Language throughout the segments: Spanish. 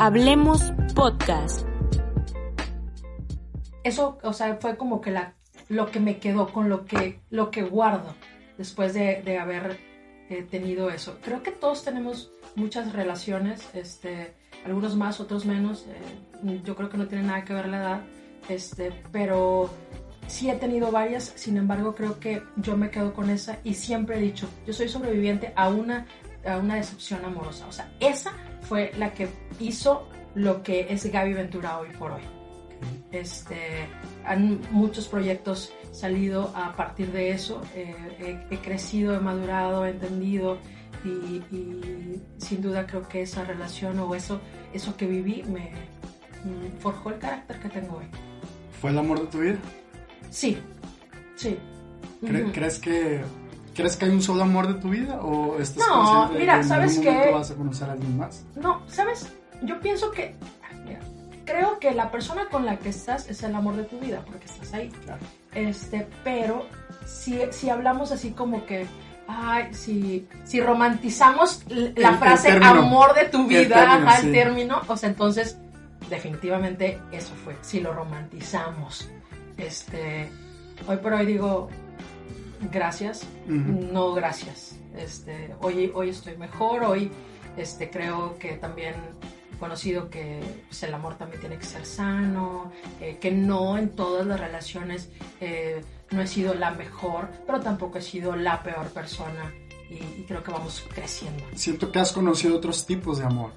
Hablemos Podcast. Eso, o sea, fue como que la, lo que me quedó, con lo que, lo que guardo después de, de haber eh, tenido eso. Creo que todos tenemos muchas relaciones, este, algunos más, otros menos. eh, yo creo que no tiene nada que ver la edad, este, pero sí he tenido varias. Sin embargo, creo que yo me quedo con esa y siempre he dicho, yo soy sobreviviente a una, a una decepción amorosa. O sea, esa fue la que hizo lo que es Gaby Ventura hoy por hoy. Este, han muchos proyectos salido a partir de eso. eh, he, he crecido, he madurado, he entendido y, y sin duda creo que esa relación o eso, eso que viví me mm, forjó el carácter que tengo hoy. ¿Fue el amor de tu vida? Sí, sí. ¿Cre- Ujú. ¿Crees que crees que hay un solo amor de tu vida o estás No, consciente de mira, que en ¿sabes algún momento vas a conocer a alguien más? No, ¿sabes? Yo pienso que, mira, creo que la persona con la que estás es el amor de tu vida, porque estás ahí. Claro. Este, pero si, si hablamos así como que, ay, si, si romantizamos la El- el frase término. amor de tu vida, término, ajá, el sí. término, o sea, entonces, definitivamente eso fue, si lo romantizamos. Este, hoy por hoy digo, gracias, no gracias. Este, hoy, hoy estoy mejor, hoy este, creo que también conocido que pues, el amor también tiene que ser sano, eh, que no en todas las relaciones eh, no he sido la mejor, pero tampoco he sido la peor persona y, y creo que vamos creciendo. Siento que has conocido otros tipos de amor.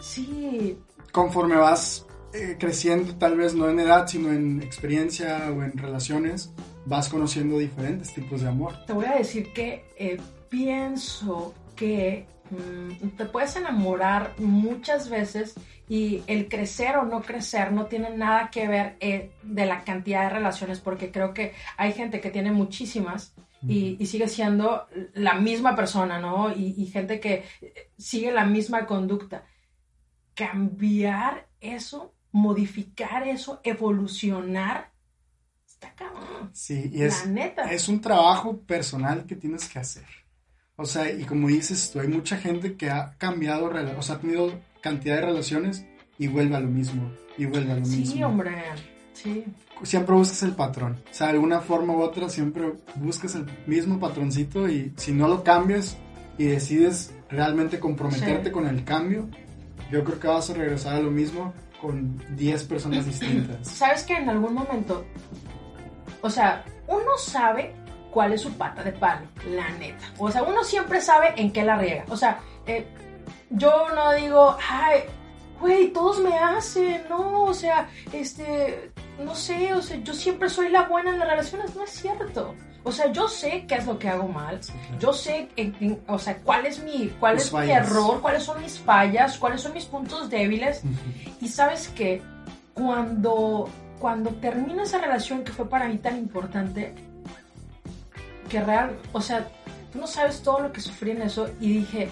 Sí, Conforme vas eh, creciendo, tal vez no en edad, sino en experiencia o en relaciones, vas conociendo diferentes tipos de amor. te voy a decir que eh, pienso que mm, te puedes enamorar muchas veces y el crecer o no crecer no tiene nada que ver eh, de la cantidad de relaciones porque creo que hay gente que tiene muchísimas y, y sigue siendo la misma persona, ¿no? Y, y gente que eh, sigue la misma conducta. Cambiar eso, modificar eso, evolucionar, está cabrón. Sí, y es, la neta. es un trabajo personal que tienes que hacer. O sea, y como dices tú, hay mucha gente que ha cambiado, o sea, ha tenido cantidad de relaciones y vuelve a lo mismo, y vuelve a lo Sí, mismo. hombre. Sí. Siempre buscas el patrón. O sea, de alguna forma u otra siempre buscas el mismo patroncito y si no lo cambias y decides realmente comprometerte Sí. con el cambio, yo creo que vas a regresar a lo mismo con 10 personas distintas. ¿Sabes que en algún momento, o sea, uno sabe cuál es su pata de palo, la neta. O sea, uno siempre sabe en qué la riega. O sea, eh, yo no digo, ay, güey, todos me hacen, no, o sea, este, no sé, o sea, yo siempre soy la buena en las relaciones, no es cierto. O sea, yo sé qué es lo que hago mal, yo sé, o sea, cuál es mi, cuál es mi error, cuáles son mis fallas, cuáles son mis puntos débiles. Y sabes que cuando, cuando termina esa relación que fue para mí tan importante, que real, o sea, tú no sabes todo lo que sufrí en eso y dije,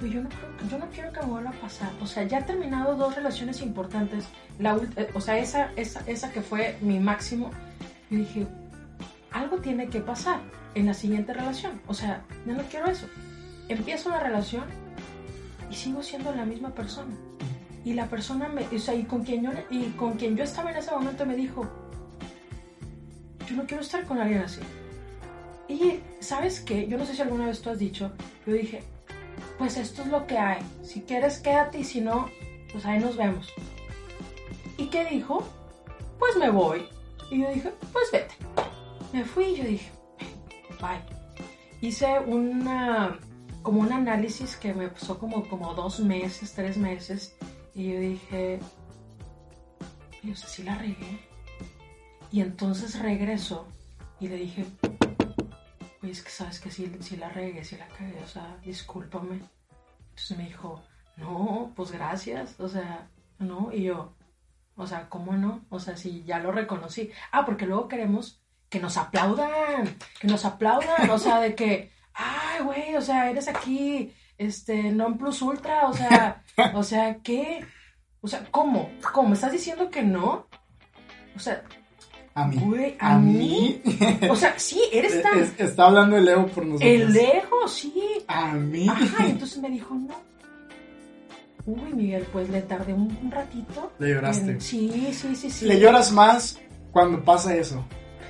"Güey, yo no, yo no quiero que me vuelva a pasar. O sea, ya he terminado dos relaciones importantes, la, eh, o sea, esa, esa, esa que fue mi máximo, y dije, algo tiene que pasar en la siguiente relación. O sea, yo no quiero eso. Empiezo la relación y sigo siendo la misma persona. Y la persona me, o sea, y con quien yo y con quien yo estaba en ese momento me dijo, yo no quiero estar con alguien así. Y sabes qué, yo no sé si alguna vez tú has dicho, yo dije, pues esto es lo que hay. Si quieres quédate y si no, pues ahí nos vemos. ¿Y qué dijo? Pues me voy. Y yo dije, pues vete. Me fui y yo dije, bye. Hice una, como un análisis que me pasó como, como dos meses, tres meses. Y yo dije, yo sé si la regué. Y entonces regreso y le dije, oye, es que sabes que si, si la regué, si la cagué, o sea, discúlpame. Entonces me dijo, no, pues gracias, o sea, no. Y yo, o sea, ¿cómo no? O sea, si ya lo reconocí. Ah, porque luego queremos que nos aplaudan, que nos aplaudan, o sea, de que, ay, güey, o sea, eres aquí, este, non plus ultra, o sea, o sea, ¿qué? O sea, ¿cómo? ¿Cómo? ¿Estás diciendo que no? O sea, A mí. güey, ¿a, mí? O sea, sí, eres tan... Es- está hablando el Leo por nosotros. El lejos, sí. A mí. Ajá, y entonces me dijo, no. Uy, Miguel, pues le tardé un, un ratito. Le lloraste. en- sí, sí, sí, sí. Le lloras más cuando pasa eso.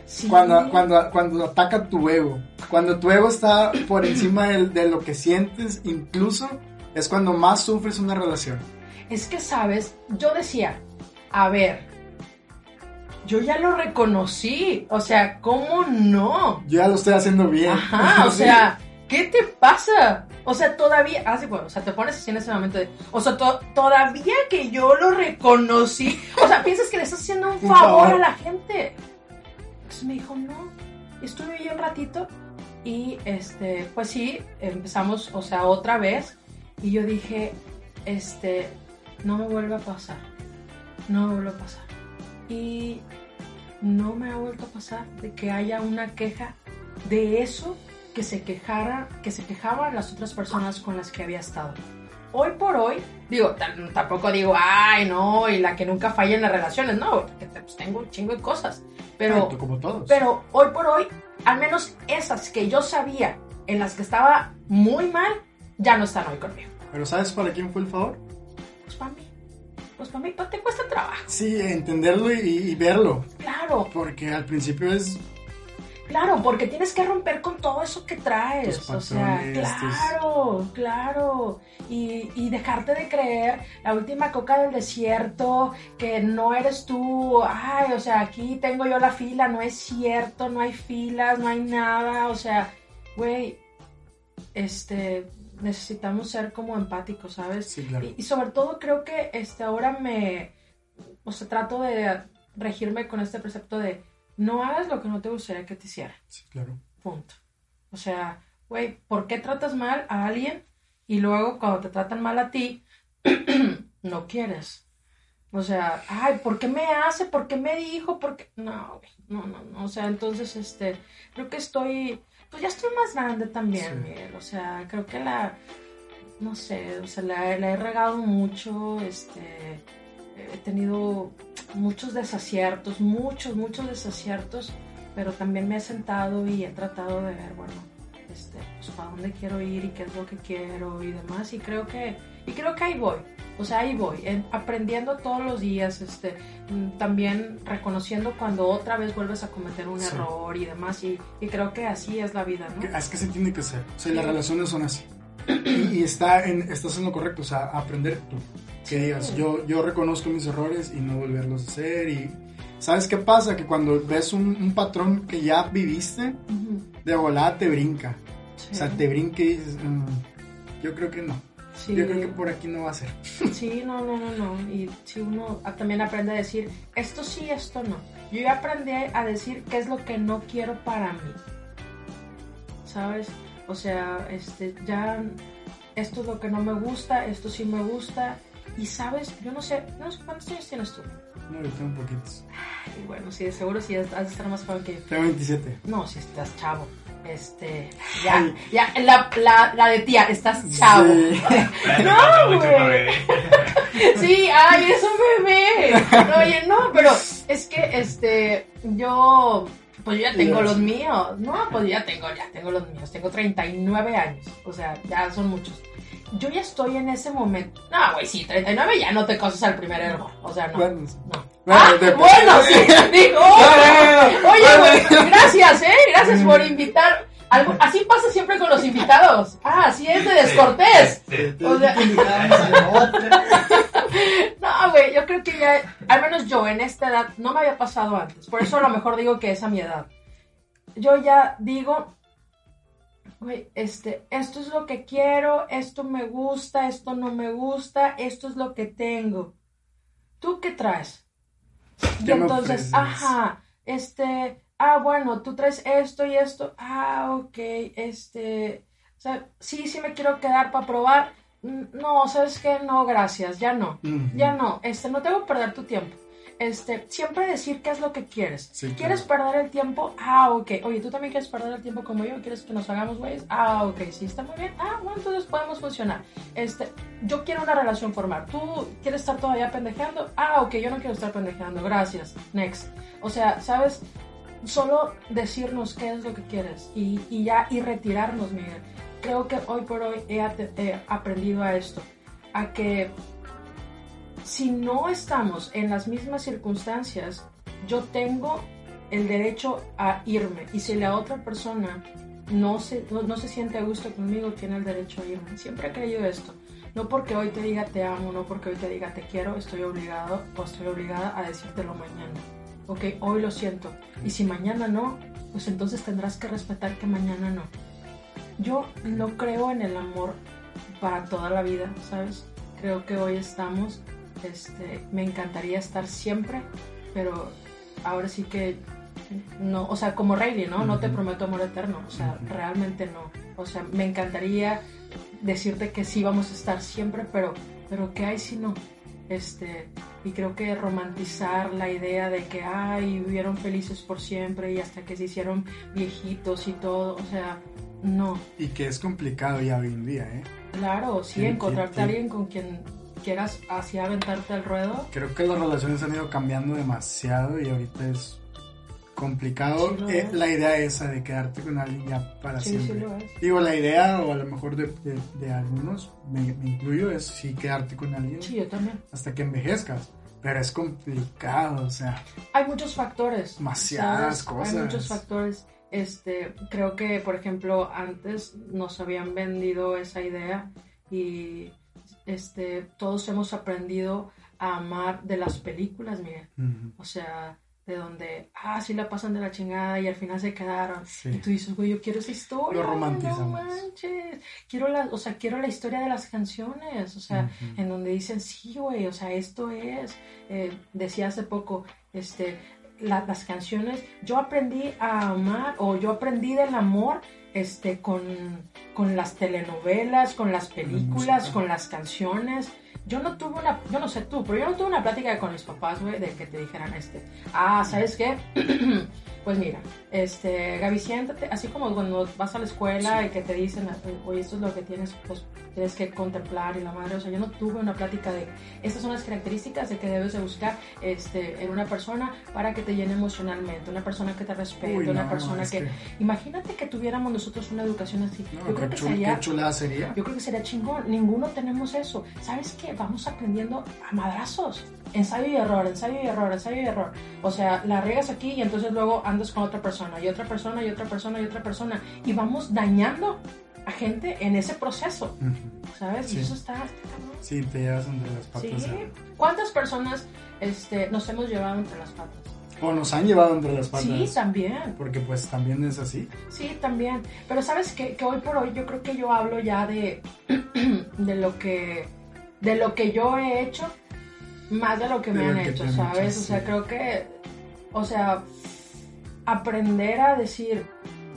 Sí. Cuando, cuando, cuando ataca tu ego. Cuando tu ego está por encima del- de, lo que sientes, incluso es cuando más sufres una relación. Es que, ¿sabes? Yo decía, a ver, yo ya lo reconocí. O sea, ¿cómo no? Yo ya lo estoy haciendo bien. Ajá, o sea, ¿qué te pasa? O sea, todavía, hace bueno, o sea, te pones así en ese momento de, o sea, to- todavía que yo lo reconocí, o sea, piensas que le estás haciendo un favor. a la gente. Entonces me dijo, no, estuve ahí un ratito y, este, pues sí, empezamos, o sea, otra vez y yo dije, este, no me vuelve a pasar, no me vuelve a pasar. Y no me ha vuelto a pasar de que haya una queja de eso que se quejara, que se quejaban las otras personas con las que había estado. Hoy por hoy, digo, tam- tampoco digo, ay, no, y la que nunca falla en las relaciones, no, porque pues, tengo un chingo de cosas. Pero, como todos. pero hoy por hoy, al menos esas que yo sabía en las que estaba muy mal, ya no están hoy conmigo. Pero ¿sabes para quién fue el favor? Para mí, pues para mí, te cuesta trabajo. Sí, entenderlo y, y verlo. Claro, Porque al principio es Claro, porque tienes que romper con todo eso que traes. O sea, claro, claro. Y, y dejarte de creer la última coca del desierto, que no eres tú. Ay, o sea, aquí tengo yo la fila, no es cierto, no hay filas, no hay nada. O sea, güey, este, necesitamos ser como empáticos, ¿sabes? Sí, claro. Y, y sobre todo creo que este, ahora me, o sea, trato de regirme con este precepto de no hagas lo que no te gustaría que te hicieran, Sí, claro. punto. O sea, güey, ¿por qué tratas mal a alguien y luego cuando te tratan mal a ti, no quieres? O sea, ay, ¿por qué me hace? ¿Por qué me dijo? ¿Por qué? No, güey, no, no, no. O sea, entonces, este, creo que estoy, pues ya estoy más grande también, Sí. Miguel. O sea, creo que la, no sé, o sea, la, la he regado mucho, este, he tenido muchos desaciertos, muchos, muchos desaciertos, pero también me he sentado y he tratado de ver, bueno, este, pues para dónde quiero ir y qué es lo que quiero y demás, y creo que, y creo que ahí voy, o sea, ahí voy, en- aprendiendo todos los días, este, mm, también reconociendo cuando otra vez vuelves a cometer un Sí. error y demás, y, y creo que así es la vida, ¿no? Es que se tiene que ser. O sea, las relaciones son así. Y, y está en, estás en lo correcto, o sea, aprender tú. Que Sí. digas, yo, yo reconozco mis errores y no volverlos a hacer. Y ¿sabes qué pasa? Que cuando ves un, un patrón que ya viviste, de volada te brinca. O sea, te brinca y dices, "Mm, yo creo que no. Sí. Yo creo que por aquí no va a ser. Sí, no, no, no, no. Y si uno también aprende a decir, esto sí, esto no. Yo ya aprendí a decir qué es lo que no quiero para mí. ¿Sabes? O sea, este, ya esto es lo que no me gusta, esto sí me gusta. Y sabes, yo no sé, no sé cuántos años tienes tú. No, yo tengo poquitos. Y bueno, sí, seguro sí has de estar más joven que yo. Tengo 27. No, si estás chavo. Este, ya, ya, la, la, la de tía, estás chavo. Sí. No, güey. Sí, ay, es un bebé. No, oye, no, pero es que este, yo, pues yo ya tengo los míos. No, pues ya tengo, ya tengo los míos. Tengo 39 años. O sea, ya son muchos. Yo ya estoy en ese momento. No, güey, sí, 39 ya no te cosas al primer error. O sea, no. Bueno, No. Bueno, Ah, de- bueno, sí. Digo, Bueno, oye, güey, gracias, ¿eh? Gracias por invitar. Algo, así pasa siempre con los invitados. Ah, así es de descortés. O sea-. No, güey, yo creo que ya, al menos yo en esta edad, no me había pasado antes. Por eso a lo mejor digo que es a mi edad. Yo ya digo, güey, este, esto es lo que quiero, esto me gusta, esto no me gusta, esto es lo que tengo. ¿Tú qué traes? Y ¿Qué me entonces, ajá, este, ah, bueno, tú traes esto y esto, ah, ok, este, o sea, sí, sí me quiero quedar para probar. No, ¿sabes qué? No, gracias, ya no. Ya no, este, no tengo que perder tu tiempo. Este, siempre decir qué es lo que quieres. Sí, ¿Quieres perder el tiempo? Ah, ok. Oye, ¿tú también quieres perder el tiempo como yo? ¿Quieres que nos hagamos güeyes? Ah, ok, sí, está muy bien. Ah, bueno, entonces podemos funcionar. Este, yo quiero una relación formal. ¿Tú quieres estar todavía pendejeando? Ah, ok, yo no quiero estar pendejeando. Gracias. Next. O sea, ¿sabes? Solo decirnos qué es lo que quieres y, y ya, y retirarnos, Miguel. Creo que hoy por hoy he, aprendido a esto. A que si no estamos en las mismas circunstancias, yo tengo el derecho a irme. Y si la otra persona no se, no, se siente a gusto conmigo, tiene el derecho a irme. Siempre he creído esto. No porque hoy te diga te amo, no porque hoy te diga te quiero, estoy obligado o estoy obligada a decírtelo mañana. Ok, hoy lo siento. Y si mañana no, pues entonces tendrás que respetar que mañana no. Yo no creo en el amor para toda la vida, ¿sabes? Creo que hoy estamos, este, me encantaría estar siempre, pero ahora sí que no, o sea, como Rayleigh, ¿no? No te prometo amor eterno, o sea, realmente no. O sea, me encantaría decirte que sí vamos a estar siempre, pero, pero ¿qué hay si no? Este, y creo que romantizar la idea de que, ay, vivieron felices por siempre y hasta que se hicieron viejitos y todo, o sea, no. Y que es complicado ya hoy en día, ¿eh? Claro, sí, encontrarte a alguien con quien quieras así aventarte al ruedo. Creo que las relaciones han ido cambiando demasiado y ahorita es complicado eh, la idea esa de quedarte con alguien ya para siempre. Digo, la idea, o a lo mejor de, de, algunos, me, incluyo, es sí quedarte con alguien. Sí, yo también. Hasta que envejezcas. Pero es complicado, o sea. Hay muchos factores. Demasiadas cosas. Hay muchos factores. Este, creo que, por ejemplo, antes nos habían vendido esa idea y este, todos hemos aprendido a amar de las películas, Miguel. O sea, de donde, ah, sí la pasan de la chingada y al final se quedaron. Y tú dices, güey, yo quiero esa historia. Lo romantizamos. No manches. Quiero la, o sea, quiero la historia de las canciones, o sea, en donde dicen, sí, güey, o sea, esto es. Eh, decía hace poco, este, las canciones, yo aprendí a amar, o yo aprendí del amor, este, con, con las telenovelas, con las películas, con las canciones. Yo no tuve una, yo no sé tú, pero yo no tuve una plática con mis papás, güey, de que te dijeran este, ah, ¿sabes qué? pues mira, este, Gaby, siéntate, así como cuando vas a la escuela y que te dicen, oye, esto es lo que tienes, pues tienes que contemplar y la madre, o sea, yo no tuve una plática de, estas son las características de que debes de buscar este, en una persona para que te llene emocionalmente, una persona que te respete, una persona que... Imagínate que tuviéramos nosotros una educación así. yo creo que sería... sería. Yo creo que sería chingón. Ninguno tenemos eso. ¿Sabes qué? Vamos aprendiendo a madrazos. Ensayo y error, ensayo y error, ensayo y error. O sea, la riegas aquí y entonces luego andas con otra persona y otra persona y otra persona y otra persona. Y vamos dañando a gente en ese proceso. ¿Sabes? Y eso está, Sí, te llevas entre las patas. Sí. ¿Cuántas personas este, nos hemos llevado entre las patas? O nos han llevado entre las patas. Sí, también. Porque pues también es así. Sí, también. Pero sabes que, que hoy por hoy yo creo que yo hablo ya de, de lo que de lo que yo he hecho más de lo que me han hecho, ¿sabes? o sea, creo que, o sea, aprender a decir,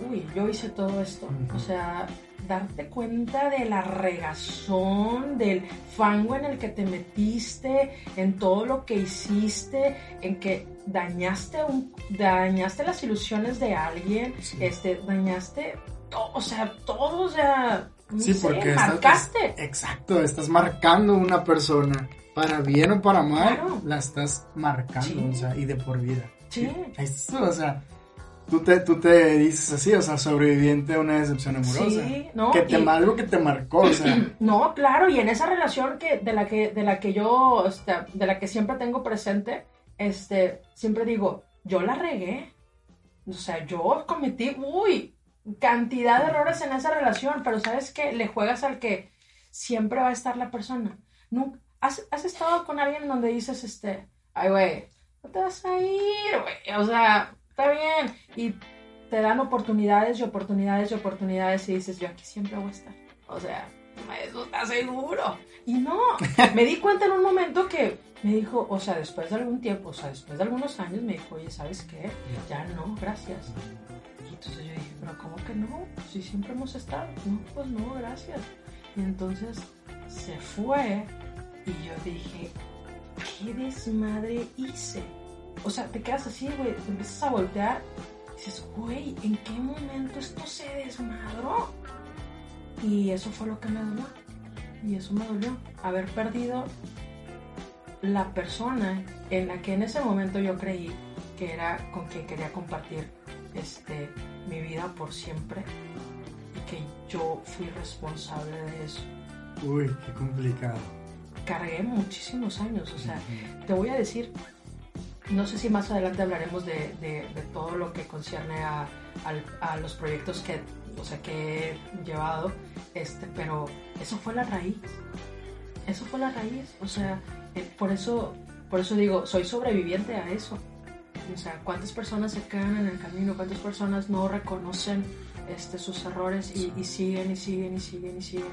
uy, yo hice todo esto, o sea, darte cuenta de la regazón, del fango en el que te metiste, en todo lo que hiciste, en que dañaste, un, dañaste las ilusiones de alguien, este, dañaste, todo, o sea, todo, o sea, sí, porque marcaste. exacto, estás marcando una persona, para bien o para mal, la estás marcando, o sea, y de por vida. Sí. Esto, o sea, tú te, tú te dices así, o sea, sobreviviente a una decepción amorosa. Sí, ¿no? Que te algo que te marcó, o sea. No, claro, y en esa relación que, de la que, de la que yo, este, de la que siempre tengo presente, este, siempre digo, yo la regué. O sea, yo cometí, uy, cantidad de errores en esa relación, pero ¿sabes qué? Le juegas al que siempre va a estar la persona. Nunca, ¿has, has estado con alguien donde dices, este, ay, güey, no te vas a ir, güey. O sea, está bien. Y te dan oportunidades y oportunidades y oportunidades y dices, yo aquí siempre voy a estar. O sea, eso está seguro. Y no, me di cuenta en un momento que me dijo, o sea, después de algún tiempo, o sea, después de algunos años, me dijo, oye, ¿sabes qué? Ya no, gracias. Y entonces yo dije, pero ¿cómo que no? Si siempre hemos estado. No, pues no, gracias. Y entonces se fue y yo dije, ¿qué desmadre hice? O sea, te quedas así, güey, te empiezas a voltear y dices, güey, ¿en qué momento esto se desmadró? Y eso fue lo que me dolió. Y eso me dolió. Haber perdido la persona en la que en ese momento yo creí que era con quien quería compartir este, mi vida por siempre y que yo fui responsable de eso. Uy, qué complicado. cargué muchísimos años. O sea, te voy a decir, no sé si más adelante hablaremos de, todo lo que concierne a, los proyectos que, o sea, que he llevado, este, pero eso fue la raíz. Eso fue la raíz. O sea, eh, por eso, por eso digo, soy sobreviviente a eso. O sea, cuántas personas se quedan en el camino, cuántas personas no reconocen este, sus errores y, siguen y siguen y siguen y siguen.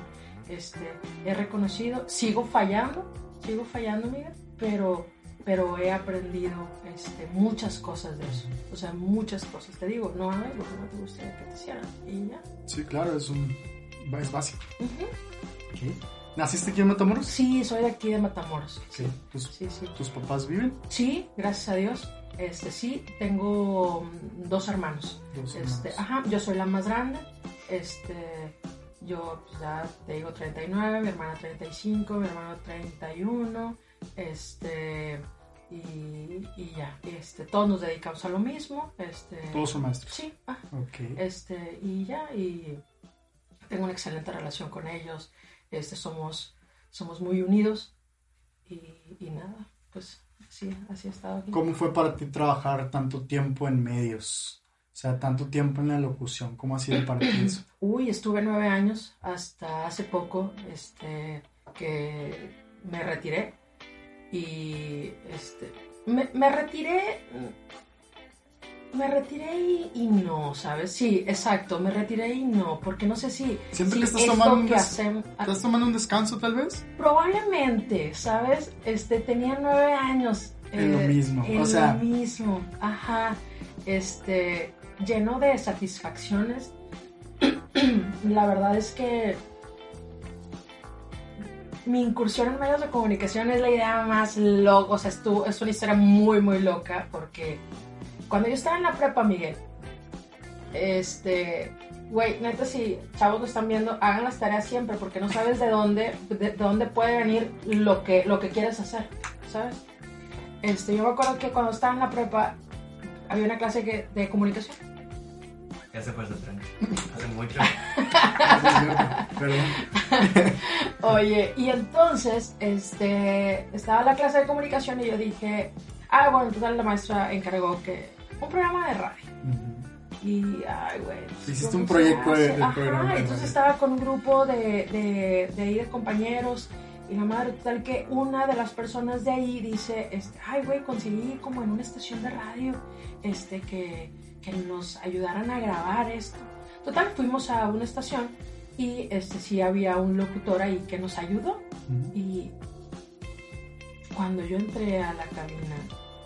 Este, he reconocido, sigo fallando, sigo fallando, Miguel, pero, pero he aprendido este, muchas cosas de eso. O sea, muchas cosas. Te digo, no algo que no te gustaría que te hicieran y ya. Sí, claro, es, un, es básico. ¿Naciste aquí en Matamoros? Sí, soy de aquí de Matamoros. Sí. ¿Tus, sí, sí. ¿Tus papás viven? Sí, gracias a Dios. Este, sí, tengo mm, dos hermanos. Dos este, ajá, yo soy la más grande. Este, yo pues, ya te digo 39, mi hermana 35, mi hermano 31, este, y, y, ya, este, todos nos dedicamos a lo mismo. Este, ¿Todos son maestros? Sí, ah, este, y ya, y tengo una excelente relación con ellos, este, somos, somos muy unidos, y, y nada, pues sí, así ha estado aquí. ¿Cómo fue para ti trabajar tanto tiempo en medios? O sea, tanto tiempo en la locución, ¿cómo ha sido para ti eso? Uy, estuve nueve años hasta hace poco, este, que me retiré y, este, me, retiré, me retiré y, no, ¿sabes? Sí, exacto, me retiré y no, porque no sé si, siempre que estás tomando un ¿Estás tomando un descanso tal vez? Probablemente, ¿sabes? Este, tenía nueve años. En lo eh, mismo, o sea. lo mismo, ajá. Este, lleno de satisfacciones. la verdad es que mi incursión en medios de comunicación es la idea más loca, o sea, es una historia muy, muy loca, porque cuando yo estaba en la prepa, Miguel, este, güey, neta, si chavos lo están viendo, hagan las tareas siempre, porque no sabes de dónde, de, dónde puede venir lo que, lo que quieres hacer, ¿sabes? Este, yo me acuerdo que cuando estaba en la prepa, había una clase de comunicación ya se fue ese tren. Hace mucho. Oye, y entonces, este, estaba la clase de comunicación y yo dije, ah, bueno, entonces la maestra encargó que un programa de radio. Y, ay, güey. Pues, Hiciste un proyecto de, de programa. entonces estaba con un grupo de, de, de, ahí de compañeros. Y la madre, tal que una de las personas de ahí dice, este, ay, güey, conseguí como en una estación de radio, este, que que nos ayudaran a grabar esto. Total, fuimos a una estación y este sí había un locutor ahí que nos ayudó. Y cuando yo entré a la cabina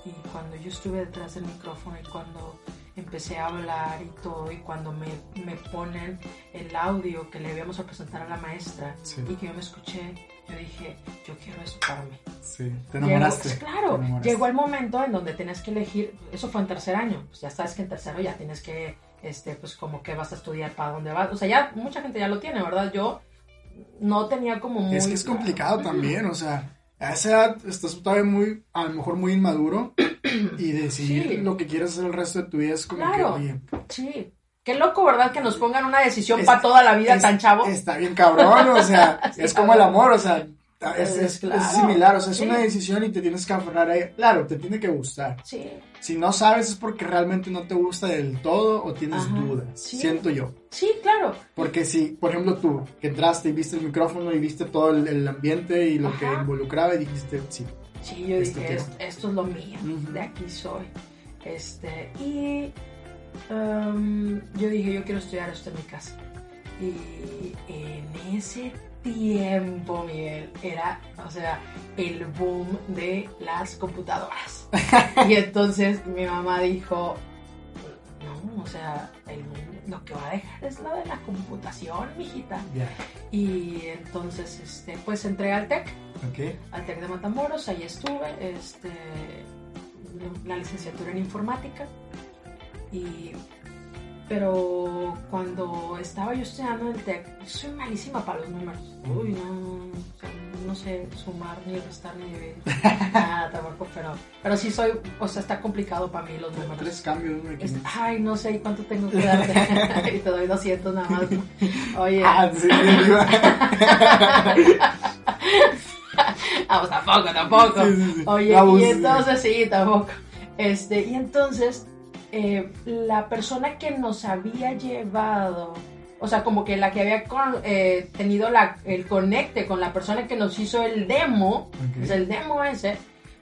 y cuando yo estuve detrás del micrófono y cuando empecé a hablar y todo y cuando me, me ponen el audio que le habíamos a presentar a la maestra y que yo me escuché, yo dije, yo quiero eso para mí. Sí, te enamoraste. claro, llegó el momento en donde tenías que elegir, eso fue en tercer año, pues ya sabes que en tercero ya tienes que, este, pues como que vas a estudiar para dónde vas, o sea, ya mucha gente ya lo tiene, ¿verdad? Yo no tenía como muy... Es que es complicado también, o sea, a esa edad estás todavía muy, a lo mejor muy inmaduro y decidir lo que quieres hacer el resto de tu vida es como que, oye... Sí, Qué loco, ¿verdad? Que nos pongan una decisión para toda la vida tan chavo. Está bien cabrón, o sea, es como el amor, o sea, es, similar, o sea, es una decisión y te tienes que aferrar a ella. Claro, te tiene que gustar. Sí. Si no sabes es porque realmente no te gusta del todo o tienes dudas, siento yo. Sí, claro. Porque si, por ejemplo, tú que entraste y viste el micrófono y viste todo el, ambiente y lo que involucraba y dijiste, sí. Sí, yo dije, esto, es lo mío, de aquí soy. Este, y um, yo dije, yo quiero estudiar esto en mi casa. Y en ese tiempo, Miguel, era, o sea, el boom de las computadoras. y entonces mi mamá dijo, no, o sea, lo que va a dejar es lo de la computación, mijita. Y entonces, este, pues entré al TEC, al TEC de Matamoros, ahí estuve, este, la licenciatura en informática. Y pero cuando estaba yo estudiando el TEC, soy malísima para los números. Uy, no, no sé sumar ni restar ni dividir. Nada, tampoco, pero, pero sí soy, o sea, está complicado para mí los números. Tres cambios, Ay, no sé cuánto tengo que darte. y te doy 200 nada más. Oye. Ah, sí, Ah, pues tampoco, tampoco. Sí, sí, sí. Oye, y entonces sí, tampoco. Este, y entonces, eh, la persona que nos había llevado, o sea, como que la que había con- eh, tenido la, el conecte con la persona que nos hizo el demo, Ok. pues el demo ese,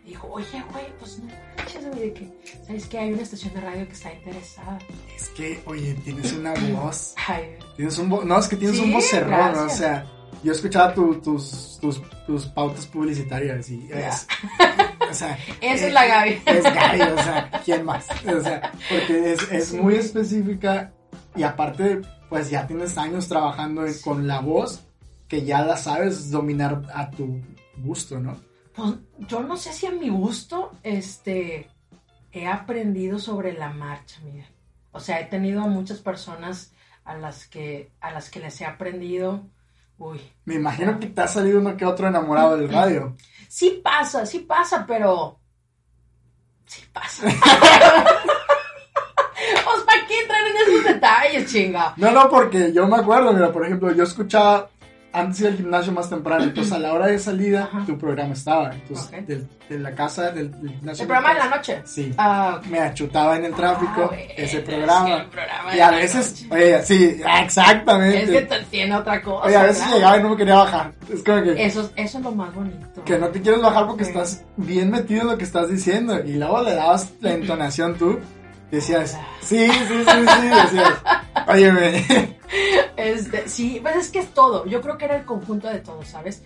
dijo, oye, güey, pues no manches, güey, que, ¿sabes que Hay una estación de radio que está interesada. Es que, oye, tienes una voz. Ay, Tienes un vo- No, es que tienes Sí, un vocerrón, gracias. o sea. Yo escuchaba tu- tus, tus, tus pautas publicitarias y es. O sea. esa es la Gaby. Es Gaby, o sea, ¿quién más? O sea, porque es, es muy específica y aparte, pues ya tienes años trabajando con la voz que ya la sabes dominar a tu gusto, ¿no? Pues yo no sé si a mi gusto, este, he aprendido sobre la marcha, Miguel. O sea, he tenido a muchas personas a las que, a las que les he aprendido. Uy, Me imagino que te ha salido uno que otro enamorado del radio. sí pasa, sí pasa, pero sí pasa. pues para qué entrar en esos detalles, chinga. No, no, porque yo me acuerdo, mira, por ejemplo, yo escuchaba antes del gimnasio más temprano, entonces a la hora de salida Ajá. tu programa estaba, entonces Ok. del- de la casa del, del gimnasio. El programa de la noche. Sí, Ah, ok. me achutaba en el tráfico Ah, ese es que programa. programa Y de a veces, oye, sí, exactamente. Es que tiene otra cosa. Oye, a veces llegaba y no me quería bajar. Es como que, Eso, eso es lo más bonito. que no te quieres bajar porque Sí. estás bien metido en lo que estás diciendo. Y luego le dabas la entonación tú. Decías, sí, sí, sí, sí. Decías, óyeme. Este, sí, pues es que es todo. Yo creo que era el conjunto de todo, ¿sabes?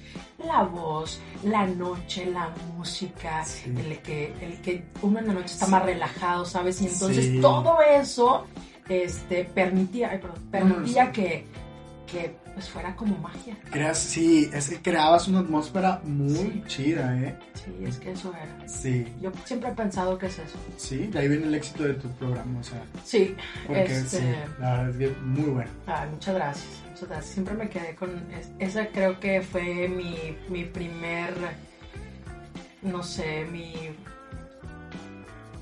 La voz, la noche, la música, Sí. el, que, el que uno en la noche está Sí. más relajado, ¿sabes? Y entonces Sí. todo eso este, permitía, ay, perdón, permitía que pues fuera como magia. Creas, sí, es que creabas una atmósfera muy Sí. chida, ¿eh? Sí, es que eso era. Sí, Yo siempre he pensado que es eso. sí, de ahí viene el éxito de tu programa, o sea, Sí, porque este, sí, la verdad es que muy bueno. Ay, muchas gracias, muchas gracias. Siempre me quedé con... es- esa creo que fue mi, mi primer... No sé, mi...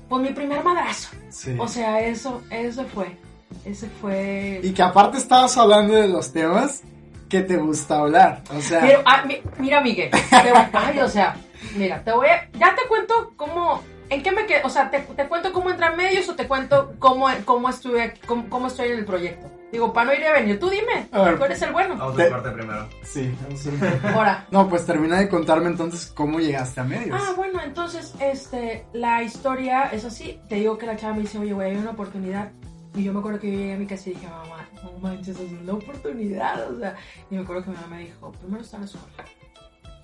Pues mi primer madrazo. Sí. O sea, eso, eso fue. Ese fue... y que aparte estabas hablando de los temas que te gusta hablar, o sea, Pero, ah, mi- mira, Miguel. te voy- ay, o sea, mira, te voy a... Ya te cuento cómo... ¿En qué me quedé? O sea, te, te cuento cómo entré a medios o te cuento cómo, cómo estuve aquí, cómo, cómo estoy en el proyecto. Digo, para no ir a venir. Tú dime. A ver. Tú eres el bueno. Vamos De- al corte primero. sí, vamos a Ahora. No, pues termina de contarme entonces cómo llegaste a medios. Ah, bueno, entonces, este, la historia es así. Te digo que la chava me dice, oye, güey, hay una oportunidad. Y yo me acuerdo que yo llegué a mi casa y dije, mamá, no manches, es una oportunidad. O sea, y me acuerdo que mi mamá me dijo, primero está la escuela.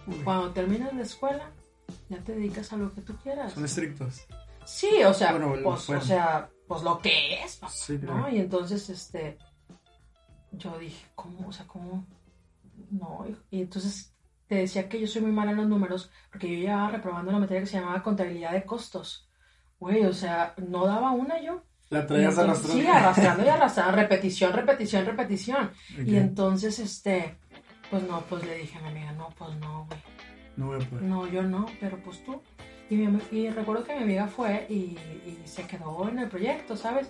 Uy, Cuando terminas la escuela, ya te dedicas a lo que tú quieras. son estrictos. Sí, o sea, Bueno, pues, bueno. o sea, pues lo que es, ¿no? Sí, ¿no? claro. Y entonces, este, yo dije, ¿cómo? O sea, ¿cómo? No, y, y entonces te decía que yo soy muy mala en los números porque yo llevaba reprobando una materia que se llamaba contabilidad de costos. Güey, o sea, no daba una yo. La traías arrastrando. Sí, arrastrando y arrastrando, repetición, repetición, repetición. Ok, Y entonces, este, pues no, pues le dije a mi amiga, no, pues no, güey. No voy a poder. No, yo no, pero pues tú. Y, mi y recuerdo que mi amiga fue y, y se quedó en el proyecto, ¿sabes?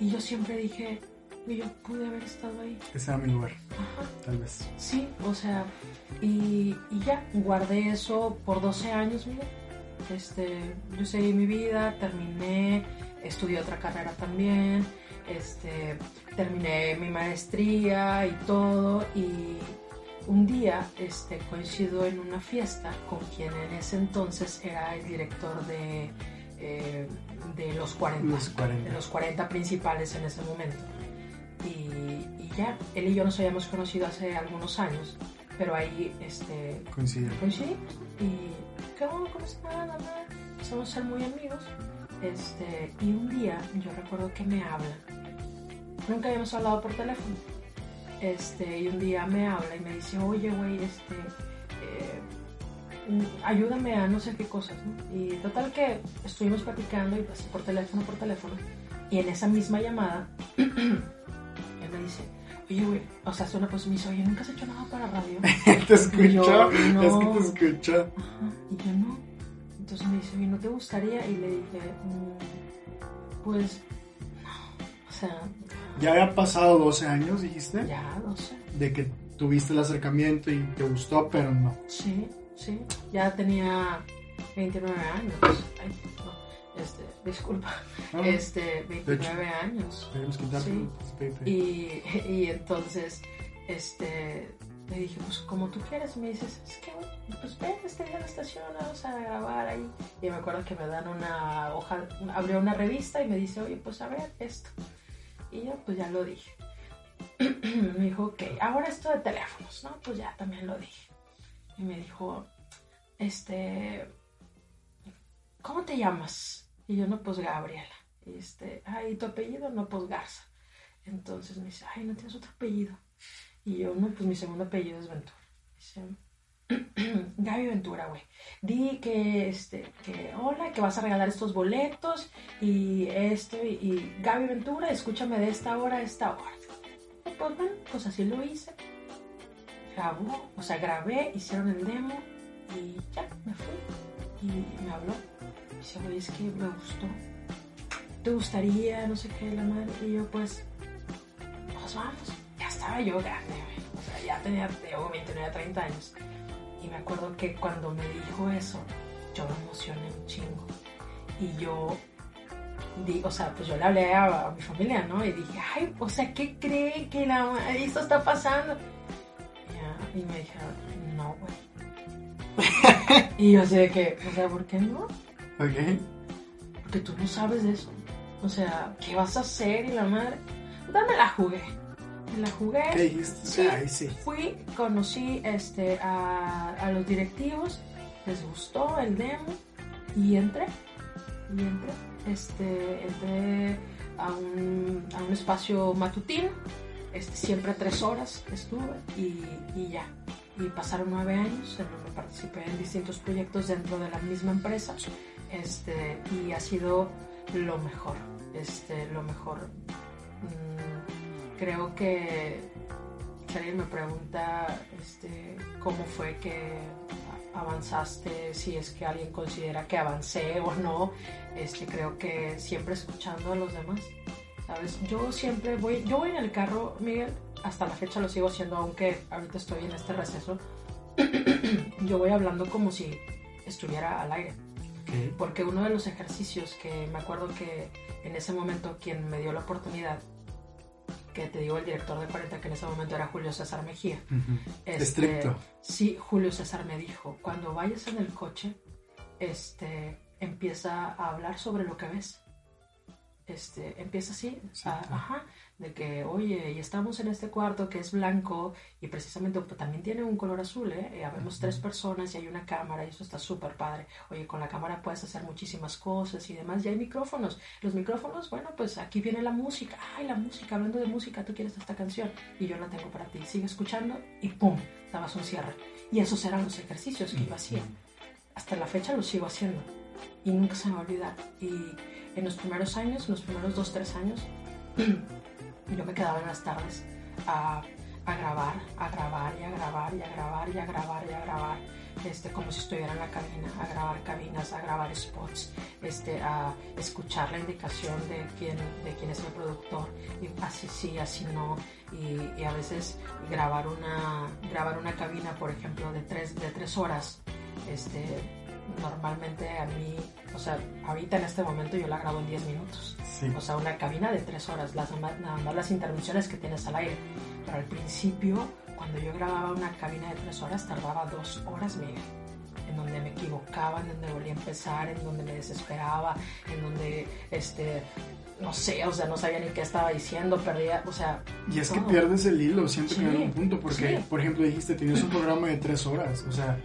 Y yo siempre dije, y yo pude haber estado ahí. Ese era mi lugar, Ajá, tal vez. sí, o sea, y, y ya, guardé eso por 12 años, mira. Este, yo seguí mi vida, terminé, estudié otra carrera también, este, terminé mi maestría y todo, y un día este, coincido en una fiesta con quien en ese entonces era el director de, eh, de los 40, Los 40. de los 40 principales en ese momento. Y, y ya, él y yo nos habíamos conocido hace algunos años, pero ahí este, coincidimos y ¿qué onda? ¿Cómo nada. Empezamos a ser muy amigos. Este, y un día yo recuerdo que me habla. Nunca habíamos hablado por teléfono. Este, y un día me habla y me dice, oye, güey, este, eh, ayúdame a no sé qué cosas, ¿no? Y total que estuvimos platicando y pues por teléfono, por teléfono. Y en esa misma llamada, él me dice, oye, güey, o sea, suena pues me dice, oye, ¿nunca has hecho nada para radio? ¿Te escuchó? Yo, no. Es que te escuchó. Ajá, y yo no. Entonces me dice, oye, ¿no te gustaría? Y le dije, "Mm, pues, no. O sea, Ya había pasado 12 años, dijiste, ya, no sé. de que tuviste el acercamiento y te gustó, pero no. Sí, sí. Ya tenía 29 años. Ay, no, este, disculpa. Ah, este, 29 años. Debemos quitar Sí. Y, y entonces, este, le dije, pues como tú quieras. Me dices, es que, pues ven este día a la estación, vamos a grabar ahí. Y me acuerdo que me dan una hoja, abrió una revista y me dice, oye, pues a ver esto. Y yo, pues ya lo dije. me dijo, ok, ahora esto de teléfonos, ¿no? Pues ya también lo dije. Y me dijo, este, ¿cómo te llamas? Y yo, no, pues Gabriela. Y este, ay, ¿y tu apellido? No, pues Garza. Entonces me dice, ay, ¿no tienes otro apellido? Y yo, no, pues mi segundo apellido es Ventura. Dice, Gaby Ventura, güey. Di que, este, que hola, que vas a regalar estos boletos y esto, y, Gaby Ventura, escúchame de esta hora a esta hora. Pues bueno, pues así lo hice. Grabó, o sea, grabé, hicieron el demo y ya, me fui. Y me habló. Dice, oye, es que me gustó. ¿Te gustaría? No sé qué, la madre. Y yo, pues, pues vamos. Estaba yo grande. O sea, ya tenía, tengo 29, 30 años. Y me acuerdo que cuando me dijo eso, yo me emocioné un chingo. Y yo, di, o sea, pues yo le hablé a, a mi familia, ¿no? Y dije, ay, o sea, ¿qué cree que la, esto está pasando? Y, y me dijeron, no, güey. y yo así de que, o sea, ¿por qué no? Ok. Porque tú no sabes de eso. O sea, ¿qué vas a hacer? Y la madre, dame la jugué. La jugué. ¿Qué dijiste? Sí. Ay, sí. Fui, conocí este, a, a los directivos, les gustó el demo y entré. Y entré. Este, entré a un, a un espacio matutino, este, siempre tres horas estuve y, y ya. Y pasaron nueve años en donde participé en distintos proyectos dentro de la misma empresa este, y ha sido lo mejor, este, lo mejor. Mm, creo que si alguien me pregunta este, cómo fue que avanzaste, si es que alguien considera que avancé o no, este, creo que siempre escuchando a los demás. ¿Sabes? Yo siempre voy, yo voy en el carro, Miguel, hasta la fecha lo sigo haciendo, aunque ahorita estoy en este receso. yo voy hablando como si estuviera al aire. Porque uno de los ejercicios que me acuerdo que en ese momento quien me dio la oportunidad, que te digo el director de 40, que en ese momento era Julio César Mejía. Este, Estricto. Sí, Julio César me dijo, cuando vayas en el coche, este, empieza a hablar sobre lo que ves. Este, empieza así, a- ajá, de que, oye, y estamos en este cuarto que es blanco y precisamente pues, también tiene un color azul, ¿eh? Y habemos tres personas y hay una cámara y eso está súper padre. Oye, con la cámara puedes hacer muchísimas cosas y demás. Y hay micrófonos. Los micrófonos, bueno, pues aquí viene la música. Ay, la música, hablando de música, tú quieres esta canción y yo la tengo para ti. Sigue escuchando y ¡pum! Dabas un cierre. Y esos eran los ejercicios que yo hacía. Hasta la fecha los sigo haciendo y nunca se me va a olvidar. Y en los primeros años, en los primeros dos, tres años, yo me quedaba en las tardes a, a grabar, a grabar y a grabar y a grabar y a grabar y a grabar, este, como si estuviera en la cabina, a grabar cabinas, a grabar spots, este, a escuchar la indicación de quién, de quién es el productor, y así sí, así no, y, y a veces grabar una, grabar una cabina, por ejemplo, de tres, de tres horas, este, normalmente a mí, o sea, ahorita en este momento yo la grabo en 10 minutos. Sí. O sea, una cabina de tres horas, las, nada más las intervenciones que tienes al aire. Pero al principio, cuando yo grababa una cabina de tres horas, tardaba dos horas, Miguel. En donde me equivocaba, en donde volvía a empezar, en donde me desesperaba, en donde, este, no sé, o sea, no sabía ni qué estaba diciendo, perdía, o sea... Y es que todo. pierdes el hilo, que Sí, en algún punto, porque, sí. por ejemplo, dijiste, tenías un programa de tres horas, o sea,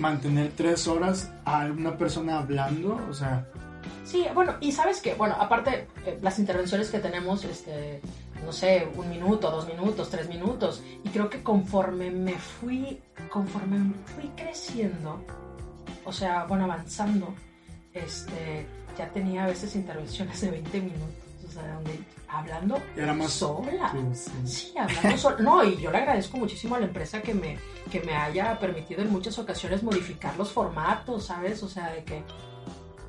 mantener tres horas a una persona hablando, o sea, Sí, bueno, y sabes que, bueno, aparte, eh, las intervenciones que tenemos, este, no sé, un minuto, dos minutos, tres minutos, y creo que conforme me fui, conforme fui creciendo, o sea, bueno, avanzando, este, ya tenía a veces intervenciones de 20 minutos, donde hablando y era más... sola. Sí, sí. Sí, hablando sola. No, y yo le agradezco muchísimo a la empresa que me, que me haya permitido en muchas ocasiones modificar los formatos, ¿sabes? O sea, de que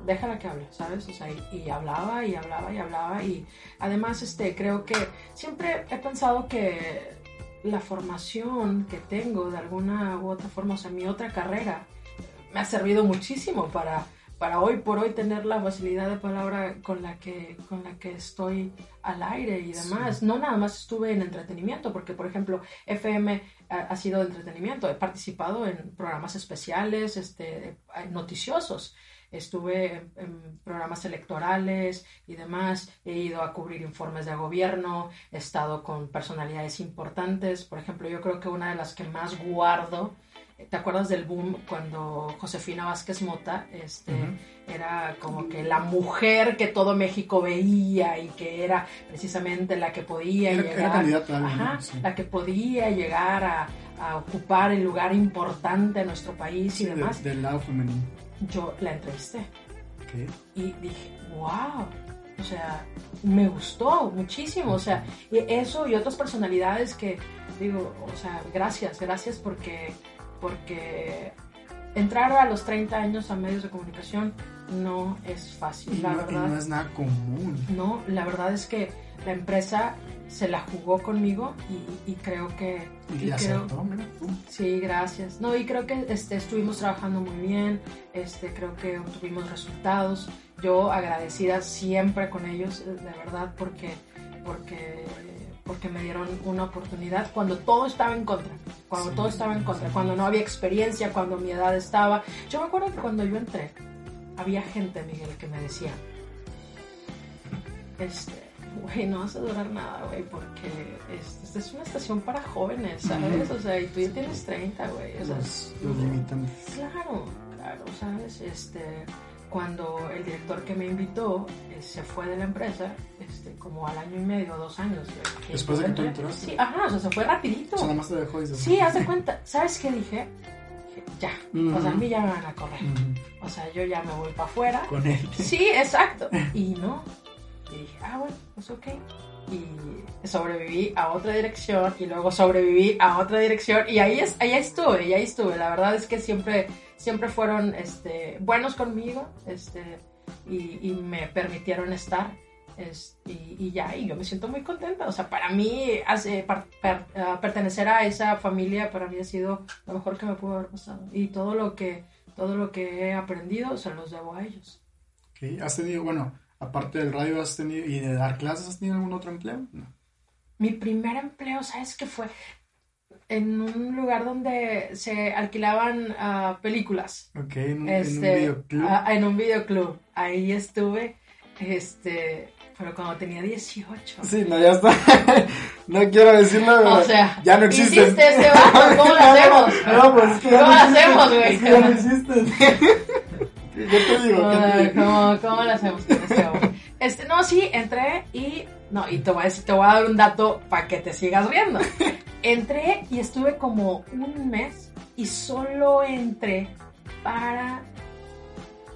déjala que hable, ¿sabes? O sea, y, y hablaba y hablaba y hablaba y además, este, creo que siempre he pensado que la formación que tengo de alguna u otra forma, o sea, mi otra carrera me ha servido muchísimo para, para hoy por hoy tener la facilidad de palabra con la que, con la que estoy al aire y demás. No nada más estuve en entretenimiento, porque por ejemplo FM ha, sido de entretenimiento. He participado en programas especiales, este, noticiosos. Estuve en, programas electorales y demás, he ido a cubrir informes de gobierno, he estado con personalidades importantes, por ejemplo, yo creo que una de las que más guardo, ¿te acuerdas del boom cuando Josefina Vázquez Mota este, era como que la mujer que todo México veía y que era precisamente la que podía llegar, la que podía llegar a, ocupar el lugar importante en nuestro país y demás. del lado femenino. Yo la entrevisté. Y dije, wow, o sea, me gustó muchísimo, o sea, eso y otras personalidades que digo, o sea, gracias, gracias porque, porque entrar a los 30 años a medios de comunicación no es fácil, la verdad. no es nada común. No, la verdad es que la empresa se la jugó conmigo y, creo que... Y, creo, Sí, gracias. No, y creo que este, estuvimos trabajando muy bien, este, creo que obtuvimos resultados. Yo agradecida siempre con ellos, de verdad, porque, porque, porque me dieron una oportunidad cuando todo estaba en contra, cuando todo estaba en contra, cuando no había experiencia, cuando mi edad estaba. Yo me acuerdo que cuando yo entré, había gente, Miguel, que me decía, este, güey, no vas a durar nada, güey, porque esta es una estación para jóvenes, ¿sabes? O sea, y tú ya tienes 30, güey. O sea, los, limitan. Claro, claro, ¿sabes? Este, cuando el director que me invitó eh, se fue de la empresa, este, como al año y medio, dos años. Después de que tú entraste. Sí, ajá, o sea, se fue rapidito. O sea, nada más te dejó y se Sí, haz de cuenta. ¿Sabes qué dije? ya. O sea, a mí ya me van a correr. O sea, yo ya me voy para afuera. Con él. Sí, exacto. Y no, y dije, ah, bueno, pues ok. Y sobreviví a otra dirección y luego sobreviví a otra dirección y ahí, es, ahí estuve, y ahí estuve. La verdad es que siempre, siempre fueron este, buenos conmigo este, y, me permitieron estar. y, ya, y yo me siento muy contenta. O sea, para mí, hace, ah, pertenecer a esa familia para mí ha sido lo mejor que me pudo haber pasado. Y todo lo que, todo lo que he aprendido se los debo a ellos. Okay. Has tenido, bueno, aparte del radio has tenido y de dar clases, ¿has tenido algún otro empleo? Mi primer empleo, ¿sabes qué fue? En un lugar donde se alquilaban uh, películas. Ok, en un, este, videoclub. Uh, en un videoclub. Ahí estuve, este, pero cuando tenía 18. Sí, no, ya está. no quiero decirlo, pero o sea, ya no existe. Hiciste este bajo, ¿cómo lo hacemos? No, pues es que ¿Cómo lo hacemos, güey? ya no existe. ¿Qué te digo? ¿cómo, ¿Cómo lo hacemos con este? Este, no, sí, entré y. No, y te voy a decir, te voy a dar un dato para que te sigas riendo. Entré y estuve como un mes y solo entré para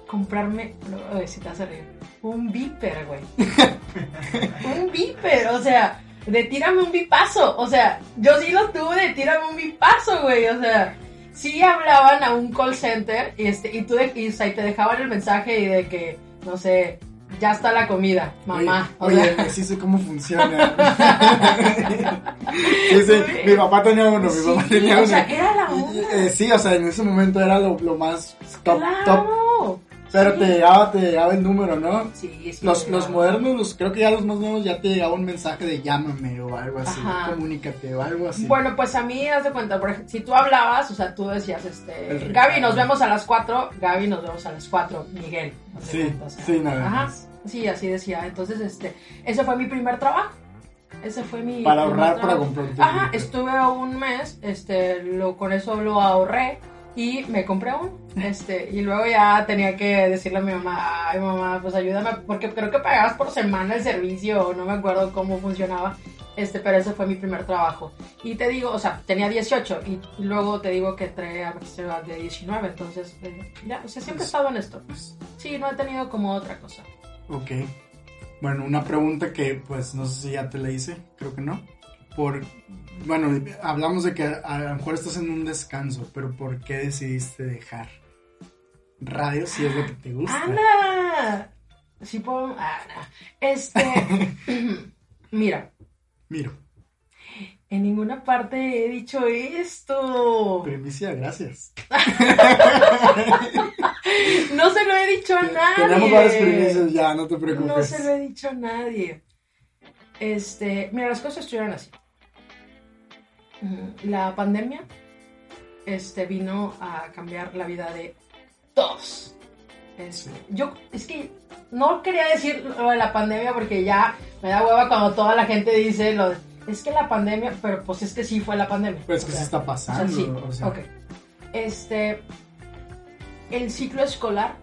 comprarme. No, si te vas a reír. Un viper, güey. un viper, o sea, de tírame un bipazo. O sea, yo sí lo tuve de tírame un bipazo, güey. O sea sí hablaban a un call center y, este, y, tú y, te dejaban el mensaje y de que, no sé, ya está la comida, mamá. Oye, sí sé cómo funciona. sí, sí, mi papá tenía uno, mi papá tenía uno. O sea, era la eh, sí, o sea, en ese momento era lo, lo más top, top pero te llegaba, te llegaba el número, ¿no? Sí, sí. Los, los modernos, los, creo que ya los más nuevos ya te llegaba un mensaje de llámame o algo así, comunícate o algo así. Bueno, pues a mí, haz de cuenta, por ejemplo, si tú hablabas, o sea, tú decías, este, Gaby, nos vemos a las 4, Gaby, nos vemos a las 4, Miguel. sí, sí, nada Ajá, sí, así decía. Entonces, este, ese fue mi primer trabajo. Ese fue mi. Para ahorrar, para comprar. Ajá, estuve un mes, este, lo, con eso lo ahorré y me compré uno. Este, y luego ya tenía que decirle a mi mamá, ay mamá, pues ayúdame, porque creo que pagabas por semana el servicio, no me acuerdo cómo funcionaba. Este, pero ese fue mi primer trabajo. Y te digo, o sea, tenía 18 y luego te digo que entré a de 19, entonces eh, ya, o sea, siempre he estado en esto. Sí, no he tenido como otra cosa. Ok. Bueno, una pregunta que pues no sé si ya te la hice, creo que no. Por bueno, hablamos de que a lo mejor estás en un descanso, pero ¿por qué decidiste dejar radio si es lo que te gusta? ¡Ana! Sí puedo... Ana. Este... mira. Miro. En ninguna parte he dicho esto. Primicia, gracias. no se lo he dicho a nadie. Tenemos varias primicias ya, no te preocupes. No se lo he dicho a nadie. Este, mira, las cosas estuvieron así. La pandemia este, vino a cambiar la vida de todos. Este, yo, es que no quería decir lo de la pandemia porque ya me da hueva cuando toda la gente dice lo de, es que la pandemia, pero pues es que sí fue la pandemia. Pues que se está pasando. O sea, sí. Este, el ciclo escolar,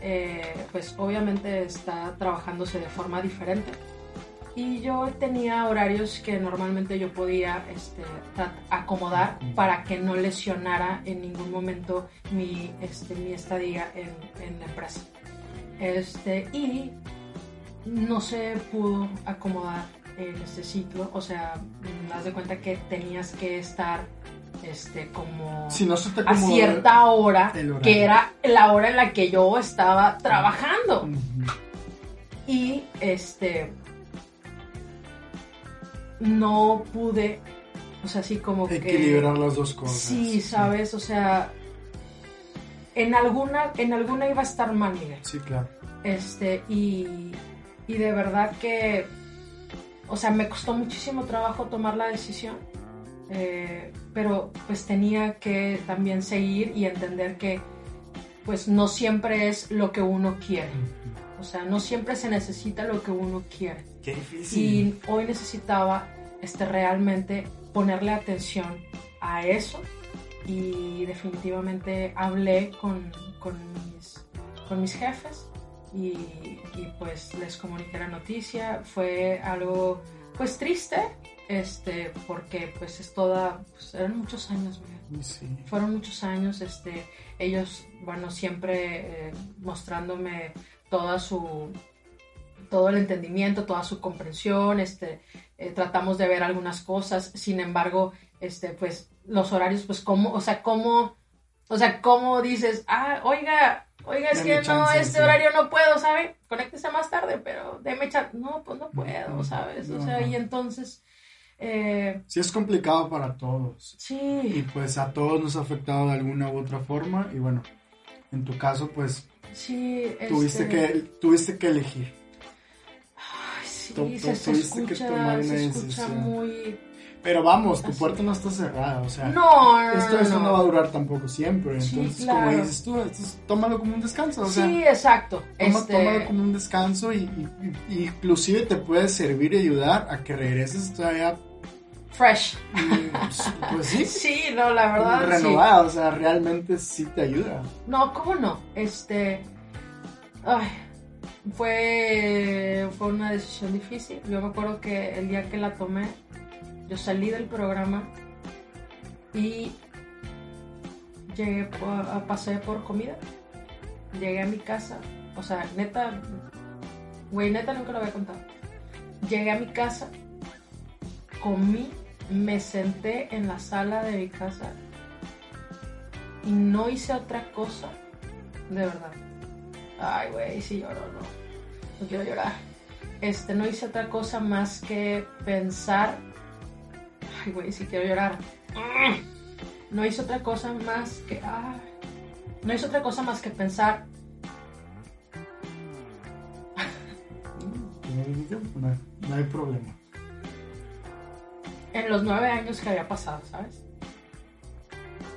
eh, pues obviamente está trabajándose de forma diferente y yo tenía horarios que normalmente yo podía este, acomodar para que no lesionara en ningún momento mi, este, mi estadía en, en, la empresa. Este, y no se pudo acomodar en este ciclo, o sea, das de cuenta que tenías que estar este como a cierta hora que era la hora en la que yo estaba trabajando. Y este no pude, o sea, así como que... Equilibrar las dos cosas. Sí, sabes, o sea, en alguna, en alguna iba a estar mal, Miguel. Sí, claro. Este, y, y de verdad que, o sea, me costó muchísimo trabajo tomar la decisión, eh, pero pues tenía que también seguir y entender que pues no siempre es lo que uno quiere. O sea, no siempre se necesita lo que uno quiere. Qué difícil. Y hoy necesitaba este, realmente ponerle atención a eso y definitivamente hablé con, con, mis, con mis, jefes y, y, pues les comuniqué la noticia. Fue algo pues triste, este, porque pues es toda, pues, eran muchos años, sí. fueron muchos años, este, ellos, bueno, siempre eh, mostrándome toda su todo el entendimiento, toda su comprensión, este, eh, tratamos de ver algunas cosas, sin embargo, este, pues los horarios, pues cómo, o sea, cómo, o sea, cómo dices, ah, oiga, oiga, es que no, este horario no puedo, ¿sabe? Conéctese más tarde, pero déme echar, no, pues no puedo, ¿sabes? O sea, y entonces... Eh, sí, es complicado para todos. Sí. Y pues a todos nos ha afectado de alguna u otra forma. Y bueno, en tu caso, pues Sí, tuviste, que, tuviste que elegir. Sí, se, escucha, se escucha muy... Pero vamos, tu puerta no está cerrada, o sea... No, no, esto, no, esto no. va a durar tampoco siempre, entonces como dices tú, tómalo como un descanso, o sea... Sí, exacto. Toma, este... Tómalo como un descanso y, y, y, inclusive te puede servir y ayudar a que regreses todavía fresh. Pues sí. sí, no, la verdad. Renovada, o sea, realmente sí te ayuda. No, ¿cómo no? Este. Ay, fue, fue una decisión difícil. Yo me acuerdo que el día que la tomé, yo salí del programa y llegué a, pasé por comida. Llegué a mi casa. O sea, neta, güey, neta nunca lo había contado. Llegué a mi casa, comí me senté en la sala de mi casa y no hice otra cosa, de verdad. Ay, güey, sí lloro, no. No quiero llorar. Este, no hice otra cosa más que pensar. Ay, güey, sí quiero llorar. No hice otra cosa más que. Ay, no hice otra cosa más que pensar. No, no hay problema en los nueve años que había pasado, ¿sabes?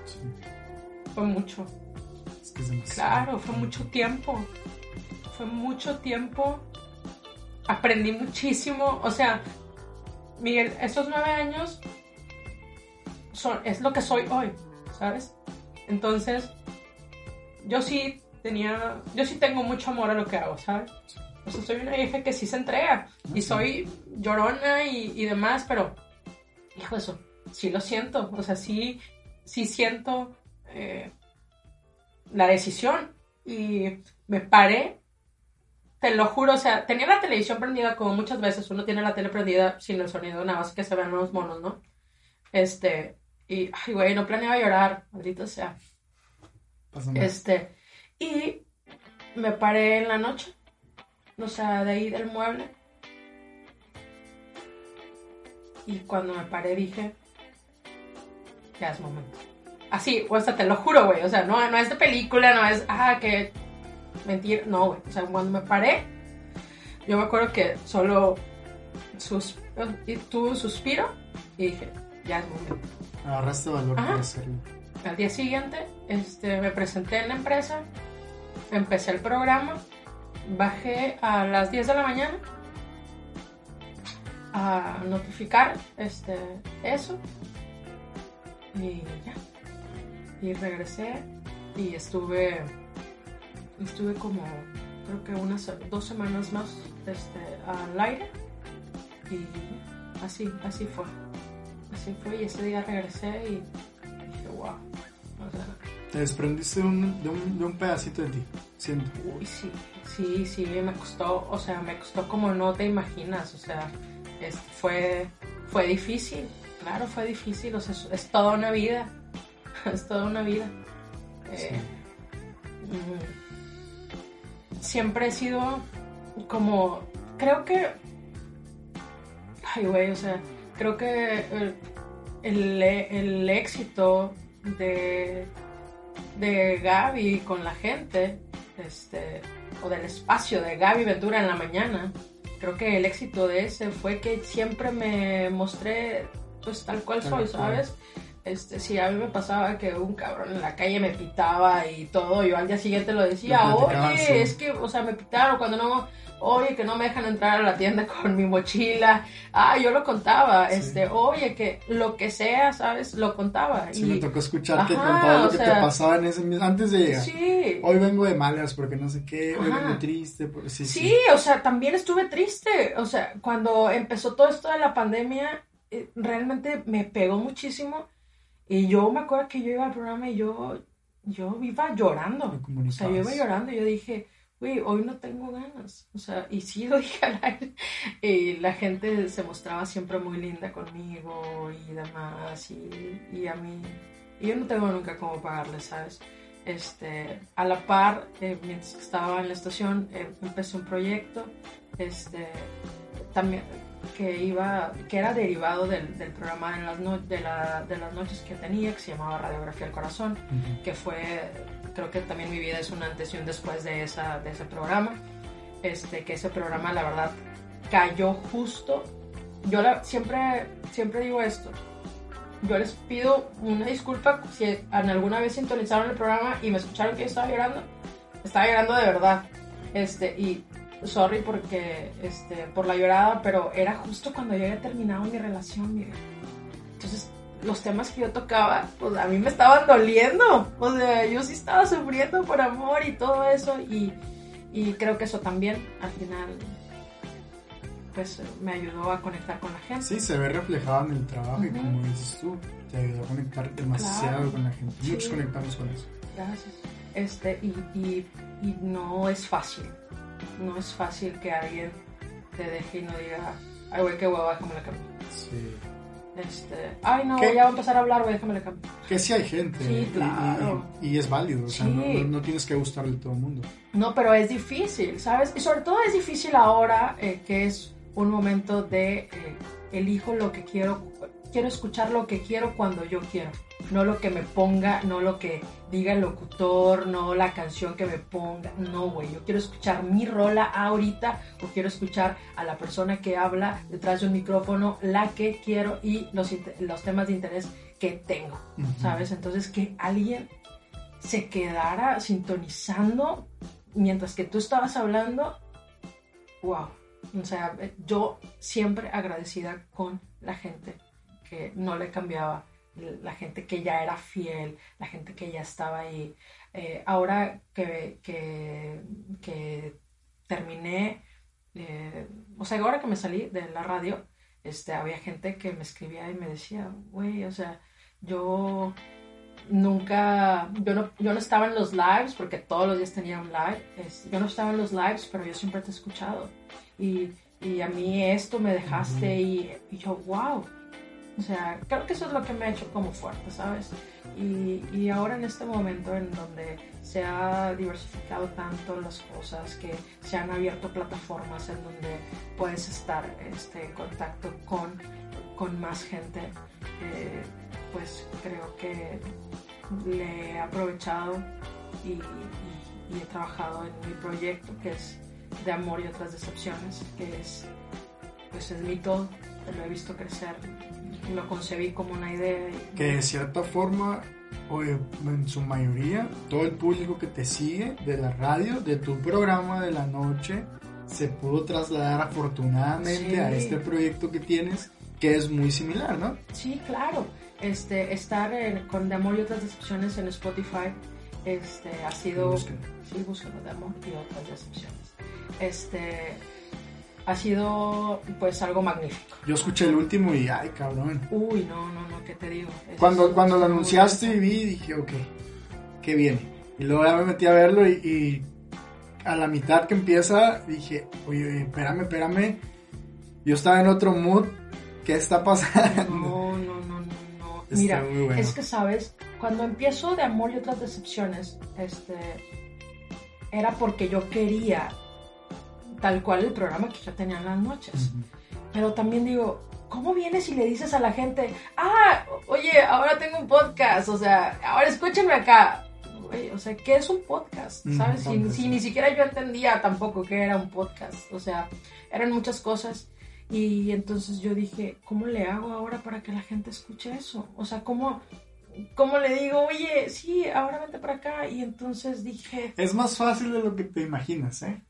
Sí. Fue mucho. Es claro, fue mucho tiempo. Fue mucho tiempo. Aprendí muchísimo. O sea, Miguel, estos nueve años son, es lo que soy hoy, ¿sabes? Entonces, yo sí tenía, yo sí tengo mucho amor a lo que hago, ¿sabes? O sea, soy una hija que sí se entrega y soy llorona y, y demás, pero hijo, eso, sí lo siento, o sea, sí, sí siento eh, la decisión y me paré, te lo juro, o sea, tenía la televisión prendida como muchas veces uno tiene la tele prendida sin el sonido, nada más que se vean los monos, ¿no? Este, y, ay, güey, no planeaba llorar, maldito sea. Este, y me paré en la noche, o sea, de ahí del mueble y cuando me paré dije, ya es momento. Así, o sea, te lo juro, güey, o sea, no, no es de película, no es, ah, que mentira, no, güey, o sea, cuando me paré, yo me acuerdo que solo sus, tuve un suspiro y dije, ya es momento. Agarraste valor para hacerlo. Al día siguiente, este, me presenté en la empresa, empecé el programa, bajé a las 10 de la mañana a notificar este, eso y ya. Y regresé y estuve, estuve como, creo que unas dos semanas más este, al aire y así, así fue. Así fue y ese día regresé y dije, wow. Te desprendiste de un, de un, de un pedacito de ti, siento. Uy, sí, sí, sí, me costó, o sea, me costó como no te imaginas, o sea, fue, fue difícil, claro, fue difícil, o sea, es, toda una vida, es toda una vida. Eh, mm, siempre he sido como, creo que, ay, güey, o sea, creo que el, el, éxito de, de Gaby con la gente, este, o del espacio de Gaby Ventura en la mañana, creo que el éxito de ese fue que siempre me mostré pues tal cual soy, ¿sabes? Este, si a mí me pasaba que un cabrón en la calle me pitaba y todo, yo al día siguiente lo decía, oye, es que, o sea, me pitaron cuando no, oye, que no me dejan entrar a la tienda con mi mochila, ah, yo lo contaba, este, oye, que lo que sea, ¿sabes? Lo contaba. Sí, me tocó escuchar que contaba lo que te pasaba en ese antes de llegar. Sí. Hoy vengo de malas porque no sé qué, hoy vengo triste. Sí, sí, o sea, también estuve triste, o sea, cuando empezó todo esto de la pandemia, eh, realmente me pegó muchísimo y yo me acuerdo que yo iba al programa y yo, yo iba llorando. O sea, yo iba llorando y yo dije, uy, hoy no tengo ganas. O sea, y sí lo dije al aire. Y la gente se mostraba siempre muy linda conmigo y demás. Y, y a mí, y yo no tengo nunca cómo pagarle, ¿sabes? Este, a la par, eh, mientras estaba en la estación, eh, empecé un proyecto. Este, también que iba, que era derivado del, programa en las de, de, las noches que tenía, que se llamaba Radiografía al Corazón, que fue, creo que también mi vida es un antes y un después de, esa, de ese programa, este, que ese programa la verdad cayó justo, yo la, siempre, siempre digo esto, yo les pido una disculpa si en alguna vez sintonizaron el programa y me escucharon que yo estaba llorando, estaba llorando de verdad, este, y sorry porque, este, por la llorada, pero era justo cuando yo había terminado mi relación, Miguel. Entonces, los temas que yo tocaba, pues a mí me estaban doliendo. O sea, yo sí estaba sufriendo por amor y todo eso. Y, y creo que eso también, al final, pues me ayudó a conectar con la gente. Sí, se ve reflejado en el trabajo y como dices tú, te ayudó a conectar demasiado con la gente. Muchos conectamos con eso. Gracias. Este, y, y, y no es fácil no es fácil que alguien te deje y no diga, ay, güey, qué hueva, déjame la cambio. Sí. Este, ay, no, ya va a empezar a hablar, güey, déjame la cambio. Que sí hay gente. Sí, claro. Y, es válido, o sea, no, no, tienes que gustarle a todo el mundo. No, pero es difícil, ¿sabes? Y sobre todo es difícil ahora eh, que es un momento de eh, elijo lo que quiero quiero escuchar lo que quiero cuando yo quiero, no lo que me ponga, no lo que diga el locutor, no la canción que me ponga, no, güey, yo quiero escuchar mi rola ahorita o quiero escuchar a la persona que habla detrás de un micrófono, la que quiero y los, los temas de interés que tengo, ¿sabes? Entonces que alguien se quedara sintonizando mientras que tú estabas hablando, wow. O sea, yo siempre agradecida con la gente que no le cambiaba, la gente que ya era fiel, la gente que ya estaba ahí. Eh, ahora que, que, terminé, eh, o sea, ahora que me salí de la radio, este, había gente que me escribía y me decía, güey, o sea, yo nunca, yo no, yo no estaba en los lives porque todos los días tenía un live, yo no estaba en los lives, pero yo siempre te he escuchado. Y, y a mí esto me dejaste y, y yo, wow, o sea, creo que eso es lo que me ha hecho como fuerte, ¿sabes? Y, y, ahora en este momento en donde se ha diversificado tanto las cosas, que se han abierto plataformas en donde puedes estar este, en contacto con con más gente, eh, pues creo que le he aprovechado y, he trabajado en mi proyecto que es de amor y otras decepciones, que es, pues es mi todo, lo he visto crecer, lo concebí como una idea. que de cierta forma, o en su mayoría, todo el público que te sigue de la radio, de tu programa de la noche, se pudo trasladar afortunadamente a este proyecto que tienes, que es muy similar, ¿no? Sí, claro. Este, estar con De Amor y otras decepciones en Spotify este, ha sido... Sí, búsquenlo, De Amor y otras decepciones. Este, ha sido pues algo magnífico. Yo escuché el último y ay cabrón. Uy, no, no, no, ¿qué te digo? cuando cuando lo anunciaste y vi, dije, ok, qué bien. Y luego ya me metí a verlo y a la mitad que empieza dije, oye, espérame, espérame. Yo estaba en otro mood. ¿Qué está pasando? No, no, no, no. Mira, es que sabes, cuando empiezo de amor y otras decepciones, este, era porque yo quería tal cual el programa que ya tenía en las noches. Pero también digo, ¿cómo vienes y le dices a la gente, ah, oye, ahora tengo un podcast, o sea, ahora escúchenme acá? o sea, ¿qué es un podcast? ¿Sabes? si, ni siquiera yo entendía tampoco qué era un podcast. O sea, eran muchas cosas. Y entonces yo dije, ¿cómo le hago ahora para que la gente escuche eso? O sea, ¿cómo, cómo le digo, oye, sí, ahora vente para acá? Y entonces dije... Es más fácil de lo que te imaginas, ¿eh?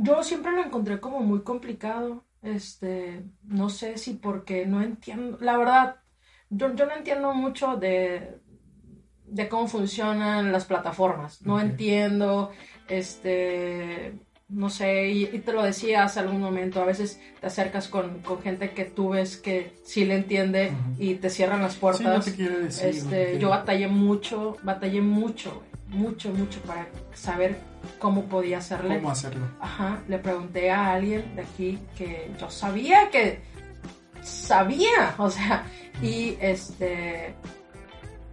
Yo siempre lo encontré como muy complicado. Este, no sé si porque no entiendo, la verdad, yo, yo no entiendo mucho de, de cómo funcionan las plataformas. No entiendo, este, no sé, y, te lo decía hace algún momento, a veces te acercas con, gente que tú ves que sí le entiende y te cierran las puertas. este, yo batallé mucho, batallé mucho, mucho, mucho para saber cómo podía hacerle. ¿Cómo hacerlo? Ajá, le pregunté a alguien de aquí que yo sabía que sabía, o sea, y este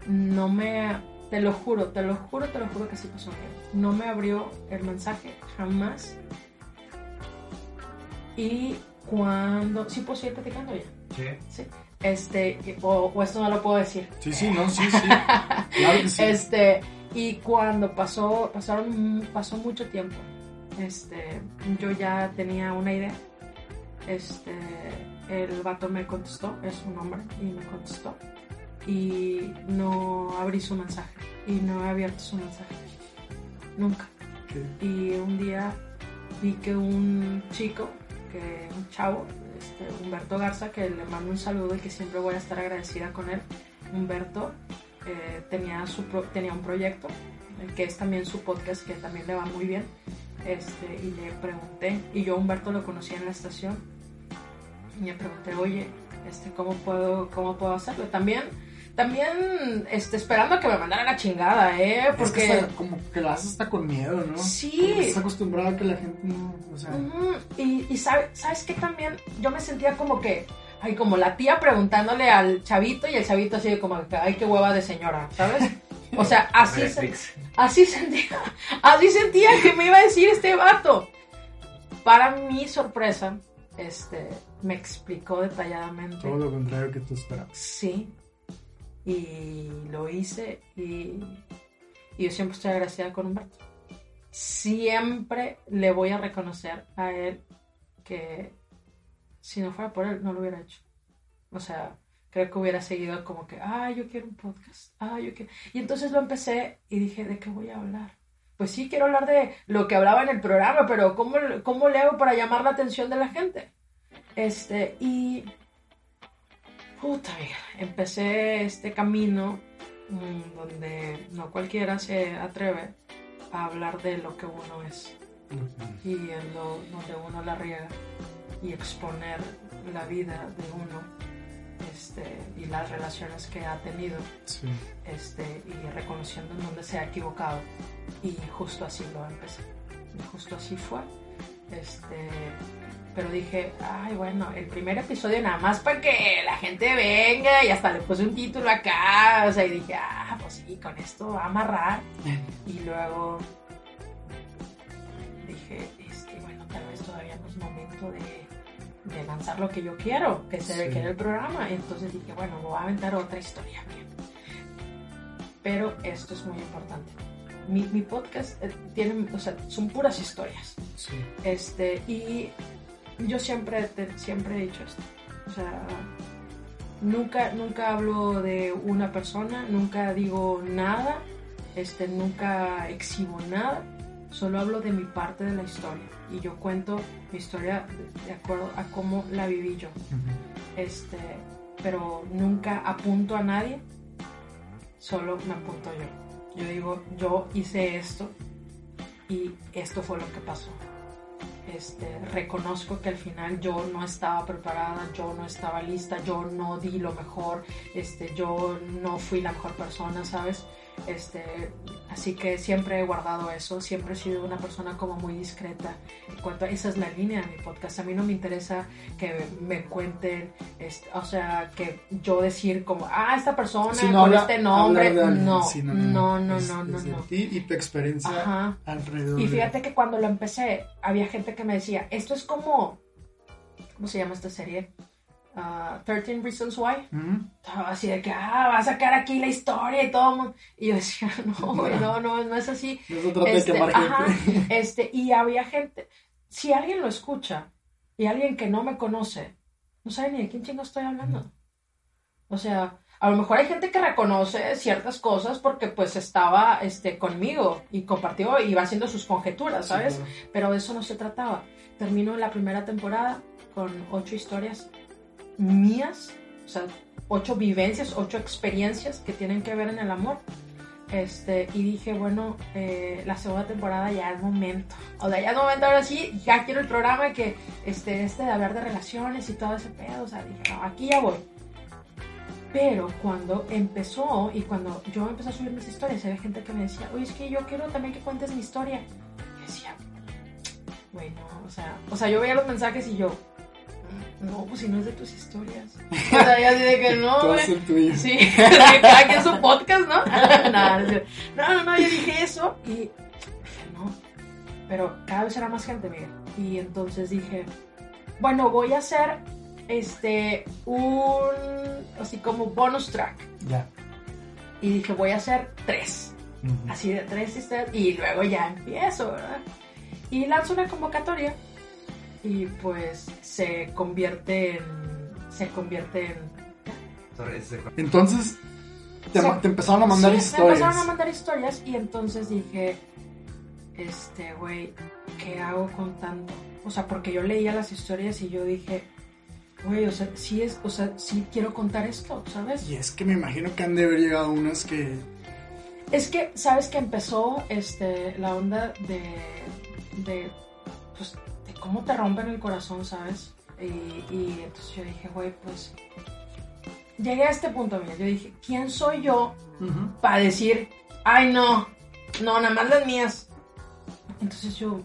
no me, te lo juro, te lo juro, te lo juro que sí pasó. No me abrió el mensaje jamás. Y cuando, sí puedo seguir platicando ya. Sí. Sí. Este, o, esto no lo puedo decir. Sí, sí, no, sí, sí. Claro que sí. Este, y cuando pasó, pasaron, pasó mucho tiempo. Este, yo ya tenía una idea. Este, el vato me contestó, es un hombre, y me contestó y no abrí su mensaje y no he abierto su mensaje. Nunca. Y un día vi que un chico, que un chavo, este, Humberto Garza, que le mando un saludo y que siempre voy a estar agradecida con él. Humberto eh, tenía, su tenía un proyecto, que es también su podcast, que también le va muy bien. Este, y le pregunté, y yo Humberto lo conocí en la estación, y le pregunté, oye, este, ¿cómo, puedo, ¿cómo puedo hacerlo? También también este, esperando a que me mandaran la chingada, ¿eh? Porque... Es como que la haces hasta con miedo, ¿no? Sí. estás acostumbrado a que la gente no... O sea... Y, y ¿sabes qué también? Yo me sentía como que... Ay, como la tía preguntándole al chavito y el chavito así como ay, qué hueva de señora, ¿sabes? O sea, así, así sentía, así sentía que me iba a decir este vato. Para mi sorpresa, este, me explicó detalladamente. Todo lo contrario que tú esperabas. Sí, y lo hice y, yo siempre estoy agradecida con Humberto. Siempre le voy a reconocer a él que si no fuera por él no lo hubiera hecho. O sea, creo que hubiera seguido como que, ah, yo quiero un podcast, ah, yo quiero... Y entonces lo empecé y dije, ¿de qué voy a hablar? Pues sí, quiero hablar de lo que hablaba en el programa, pero ¿cómo, cómo le hago para llamar la atención de la gente? Este, y puta, empecé este camino mm, donde no cualquiera se atreve a hablar de lo que uno es y en lo, donde uno la riega y exponer la vida de uno este, y las relaciones que ha tenido este, y reconociendo en donde se ha equivocado. Y justo así lo empecé. Y justo así fue este, pero dije, ay, bueno, el primer episodio nada más para que la gente venga y hasta le puse un título acá, o sea, y dije, ah, pues sí, con esto va a amarrar. y luego dije, este, bueno, tal vez todavía no es momento de, de lanzar lo que yo quiero, que se sí. el programa. Entonces dije, bueno, voy a aventar otra historia. Pero esto es muy importante. Mi, mi podcast eh, tiene, o sea, son puras historias. Sí. Este, y yo siempre, siempre he dicho esto. O sea, nunca, nunca hablo de una persona, nunca digo nada, este, nunca exhibo nada, solo hablo de mi parte de la historia y yo cuento mi historia de acuerdo a cómo la viví yo. Este, pero nunca apunto a nadie, solo me apunto yo. Yo digo, yo hice esto y esto fue lo que pasó. Este, reconozco que al final yo no estaba preparada, yo no estaba lista, yo no di lo mejor, este, yo no fui la mejor persona, ¿sabes? Este, así que siempre he guardado eso, siempre he sido una persona como muy discreta. En cuanto a, esa es la línea de mi podcast. A mí no me interesa que me cuenten, este, o sea, que yo decir como, ah, esta persona con este nombre. no, no, no, no, no, no, Y, tu experiencia alrededor. Y fíjate que cuando lo empecé, había gente que me decía, esto es como, ¿cómo se llama esta serie? 13 uh, Reasons Why. Así de que, ah, va a sacar aquí la historia y todo. Y yo decía, no, no, no, no es así. este, ajá, este, y había gente, si alguien lo escucha y alguien que no me conoce, no sabe ni de quién chingo estoy hablando. O sea, a lo mejor hay gente que reconoce ciertas cosas porque pues estaba este, conmigo y compartió y iba haciendo sus conjeturas, ¿sabes? Pero de eso no se trataba. Terminó la primera temporada con ocho historias mías, o sea, ocho vivencias, ocho experiencias que tienen que ver en el amor. Este, y dije, bueno, eh, la segunda temporada ya es momento. O sea, ya es momento, ahora sí, ya quiero el programa que, este, este de hablar de relaciones y todo ese pedo. O sea, dije, aquí ya voy. Pero cuando empezó y cuando yo empecé a subir mis historias, había gente que me decía, oye, es que yo quiero también que cuentes mi historia. Y decía, bueno, o sea, o sea, yo veía los mensajes y yo, no, pues si no es de tus historias. O sea, ya de que no, Todo es tuyo. Sí, cada quien su podcast, ¿no? no, no, no, yo dije eso y no. Pero cada vez era más gente, Miguel. Y entonces dije, bueno, voy a hacer este un así como bonus track. Ya. Y dije, voy a hacer tres. Así de tres historias. Y luego ya empiezo, ¿verdad? Y lanzo una convocatoria y pues se convierte en se convierte en entonces te, empezaron a mandar historias me empezaron a mandar historias y entonces dije este güey qué hago con tanto o sea porque yo leía las historias y yo dije güey o sea sí es o sea sí quiero contar esto sabes y es que me imagino que han de haber llegado unas que es que sabes que empezó este la onda de de pues cómo te rompen el corazón, ¿sabes? Y, entonces yo dije, güey, pues llegué a este punto, mira, yo dije, ¿quién soy yo para decir, ay, no, no, nada más las mías? Entonces yo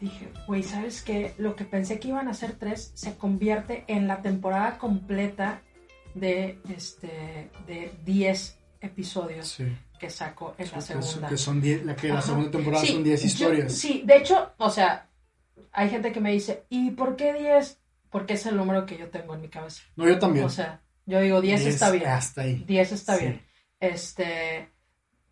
dije, güey, ¿sabes qué? Lo que pensé que iban a ser tres se convierte en la temporada completa de, este, de 10 episodios. que saco en la segunda. Que son la que la segunda temporada son 10 historias. sí, de hecho, o sea, hay gente que me dice, ¿y por qué 10? Porque es el número que yo tengo en mi cabeza. No, yo también. O sea, yo digo 10, está bien. Hasta ahí. 10 está bien. Este,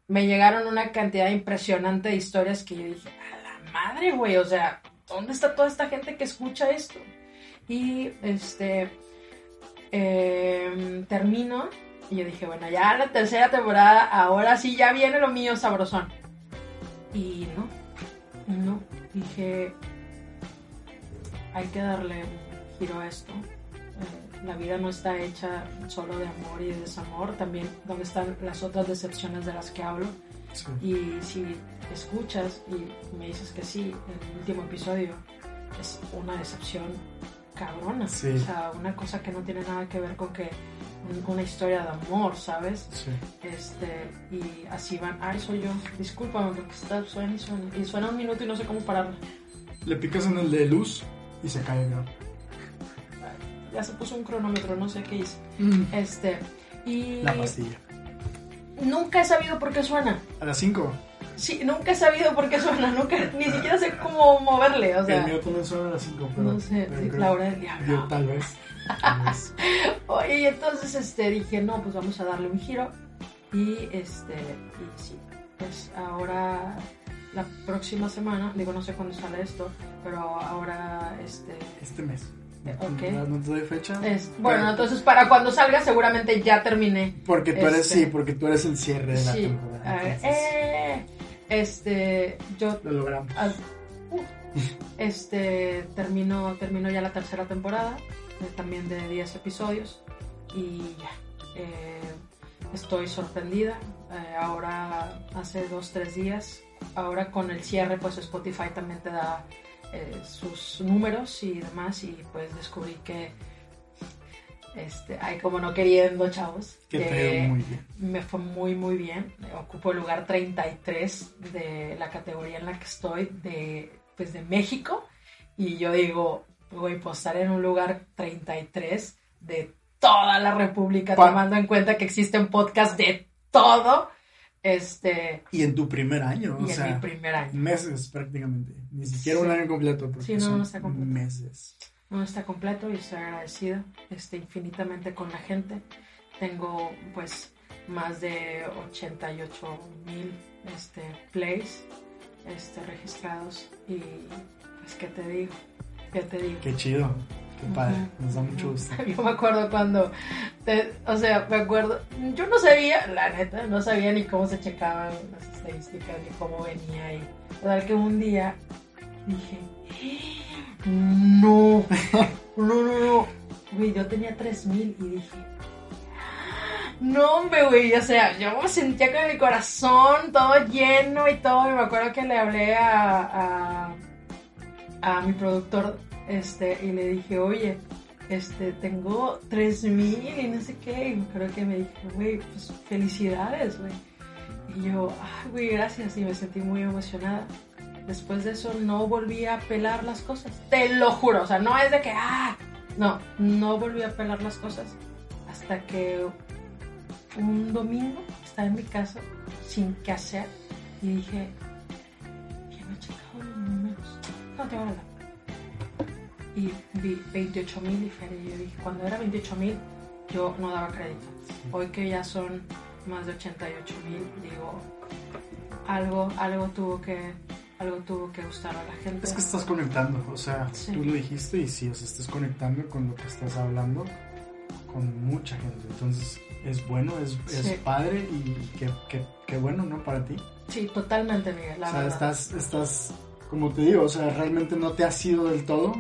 me llegaron una cantidad impresionante de historias que yo dije, a la madre, güey, o sea, ¿dónde está toda esta gente que escucha esto? Y este, em, termino y yo dije, bueno, ya la tercera temporada, ahora sí ya viene lo mío sabrosón. Y no, no, dije, hay que darle un giro a esto. Eh, la vida no está hecha solo de amor y de desamor, también donde están las otras decepciones de las que hablo. Y si escuchas y me dices que sí, el último episodio es una decepción cabrona. O sea, una cosa que no tiene nada que ver con que una historia de amor, ¿sabes? Este, y así van, ay, soy yo, discúlpame porque está, suena y suena. Y suena un minuto y no sé cómo pararlo. Le picas en el de luz y se cae el Ya se puso un cronómetro, no sé qué hice. Mm. Este, y... La pastilla. Nunca he sabido por qué suena. A las 5. Sí, nunca he sabido por qué suena, nunca, ni siquiera sé cómo moverle, o sea. El mío también suena a las 5, pero... No sé, la hora del diablo. Yo tal vez. Tal vez. Oye, y entonces este, dije, no, pues vamos a darle un giro. Y este, y sí, pues ahora la próxima semana, digo, no sé cuándo sale esto, pero ahora este... Este mes. Eh, ok. No, te doy fecha. Es, bueno, entonces para cuando salga seguramente ya terminé. Porque tú eres, este, sí, porque tú eres el cierre de la sí, temporada. ver, eh, este, yo Lo logramos. uh, este termino, termino ya la tercera temporada, eh, también de 10 episodios y ya. eh, estoy sorprendida. ahora hace dos, tres días, ahora con el cierre, pues Spotify también te da eh, sus números y demás y pues descubrí que este, hay como no queriendo, chavos. Que muy bien. Me fue muy, muy bien. Ocupo el lugar 33 de la categoría en la que estoy, de, pues de México. Y yo digo, voy a postar en un lugar 33 de toda la República, Pa- tomando en cuenta que existen podcasts de todo. Este, Y en tu primer año, y o en sea, mi primer año. meses prácticamente. Ni siquiera Sí. un año completo, porque Sí, no, son no está completo. meses. No está completo y estoy agradecida este, infinitamente con la gente. Tengo pues más de 88 mil este, plays este, registrados y pues qué te digo, qué te digo. Qué chido, qué padre, Ujú, nos da mucho gusto. Yo me acuerdo cuando, te- o sea, me acuerdo, yo no sabía, la neta, no sabía ni cómo se checaban las estadísticas, ni cómo venía y total que un día dije, no, no, no, no, güey, yo tenía 3000 y dije, no, hombre, güey, o sea, yo me sentía con mi corazón todo lleno y todo, y me acuerdo que le hablé a, a, a mi productor, este, y le dije, oye, este, tengo 3000 y no sé qué, y creo que me dijo, güey, pues felicidades, güey. Y yo, ay, güey, gracias, y me sentí muy emocionada. Después de eso no volví a pelar las cosas, te lo juro, o sea, no es de que, ah, no, no volví a pelar las cosas hasta que un domingo estaba en mi casa sin qué hacer y dije, ¿quién me ha checado los números? No te voy a hablar. Y vi 28 mil y feria. Y yo dije, cuando era 28 mil, yo no daba crédito. Hoy que ya son más de 88 mil, digo, algo, algo tuvo que, algo tuvo que gustar a la gente. Es que estás conectando, o sea, Sí. tú lo dijiste y sí, o sea, estás conectando con lo que estás hablando con mucha gente. Entonces, es bueno, es, es Sí. padre y qué, qué, qué bueno, ¿no? Para ti. Sí, totalmente, Miguel, la o sea, verdad. estás, estás, como te digo, o sea, realmente no te has ido del todo,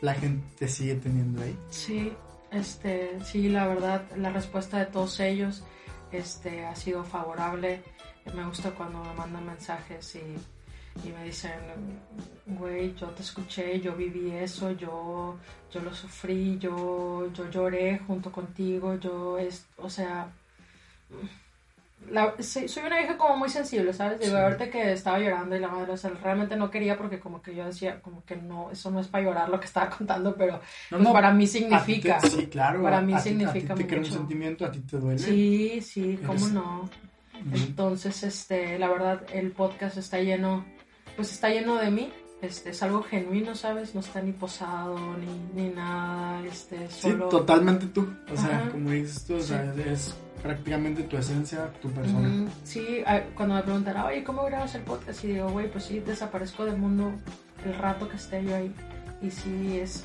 la gente te sigue teniendo ahí. Sí, este, sí, la verdad, la respuesta de todos ellos este, ha sido favorable. Me gusta cuando me mandan mensajes y, y me dicen, güey, yo te escuché, yo viví eso, yo, yo lo sufrí, yo, yo lloré junto contigo, yo, es, o sea, la- sí, soy una hija como muy sensible, ¿sabes? Digo, Sí. ahorita que estaba llorando y la madre, o sea, realmente no quería porque como que yo decía, como que no, eso no es para llorar lo que estaba contando, pero No, pues para mí te- significa. sí, claro. para mí a ti- significa a ti te crea un mucho. sentimiento, a ti te duele. Sí, sí, cómo Eres- no. Entonces, este, la verdad, el podcast está lleno, pues está lleno de mí. Este, es algo genuino, ¿sabes? No está ni posado, ni, ni nada, este, Sí, solo... totalmente tú. O sea, como dices tú, o sea, es prácticamente tu esencia, tu persona. Ujú, Sí, cuando me preguntan, oye, ¿cómo grabas el podcast? Y digo, güey, pues sí, desaparezco del mundo el rato que esté yo ahí. Y sí, es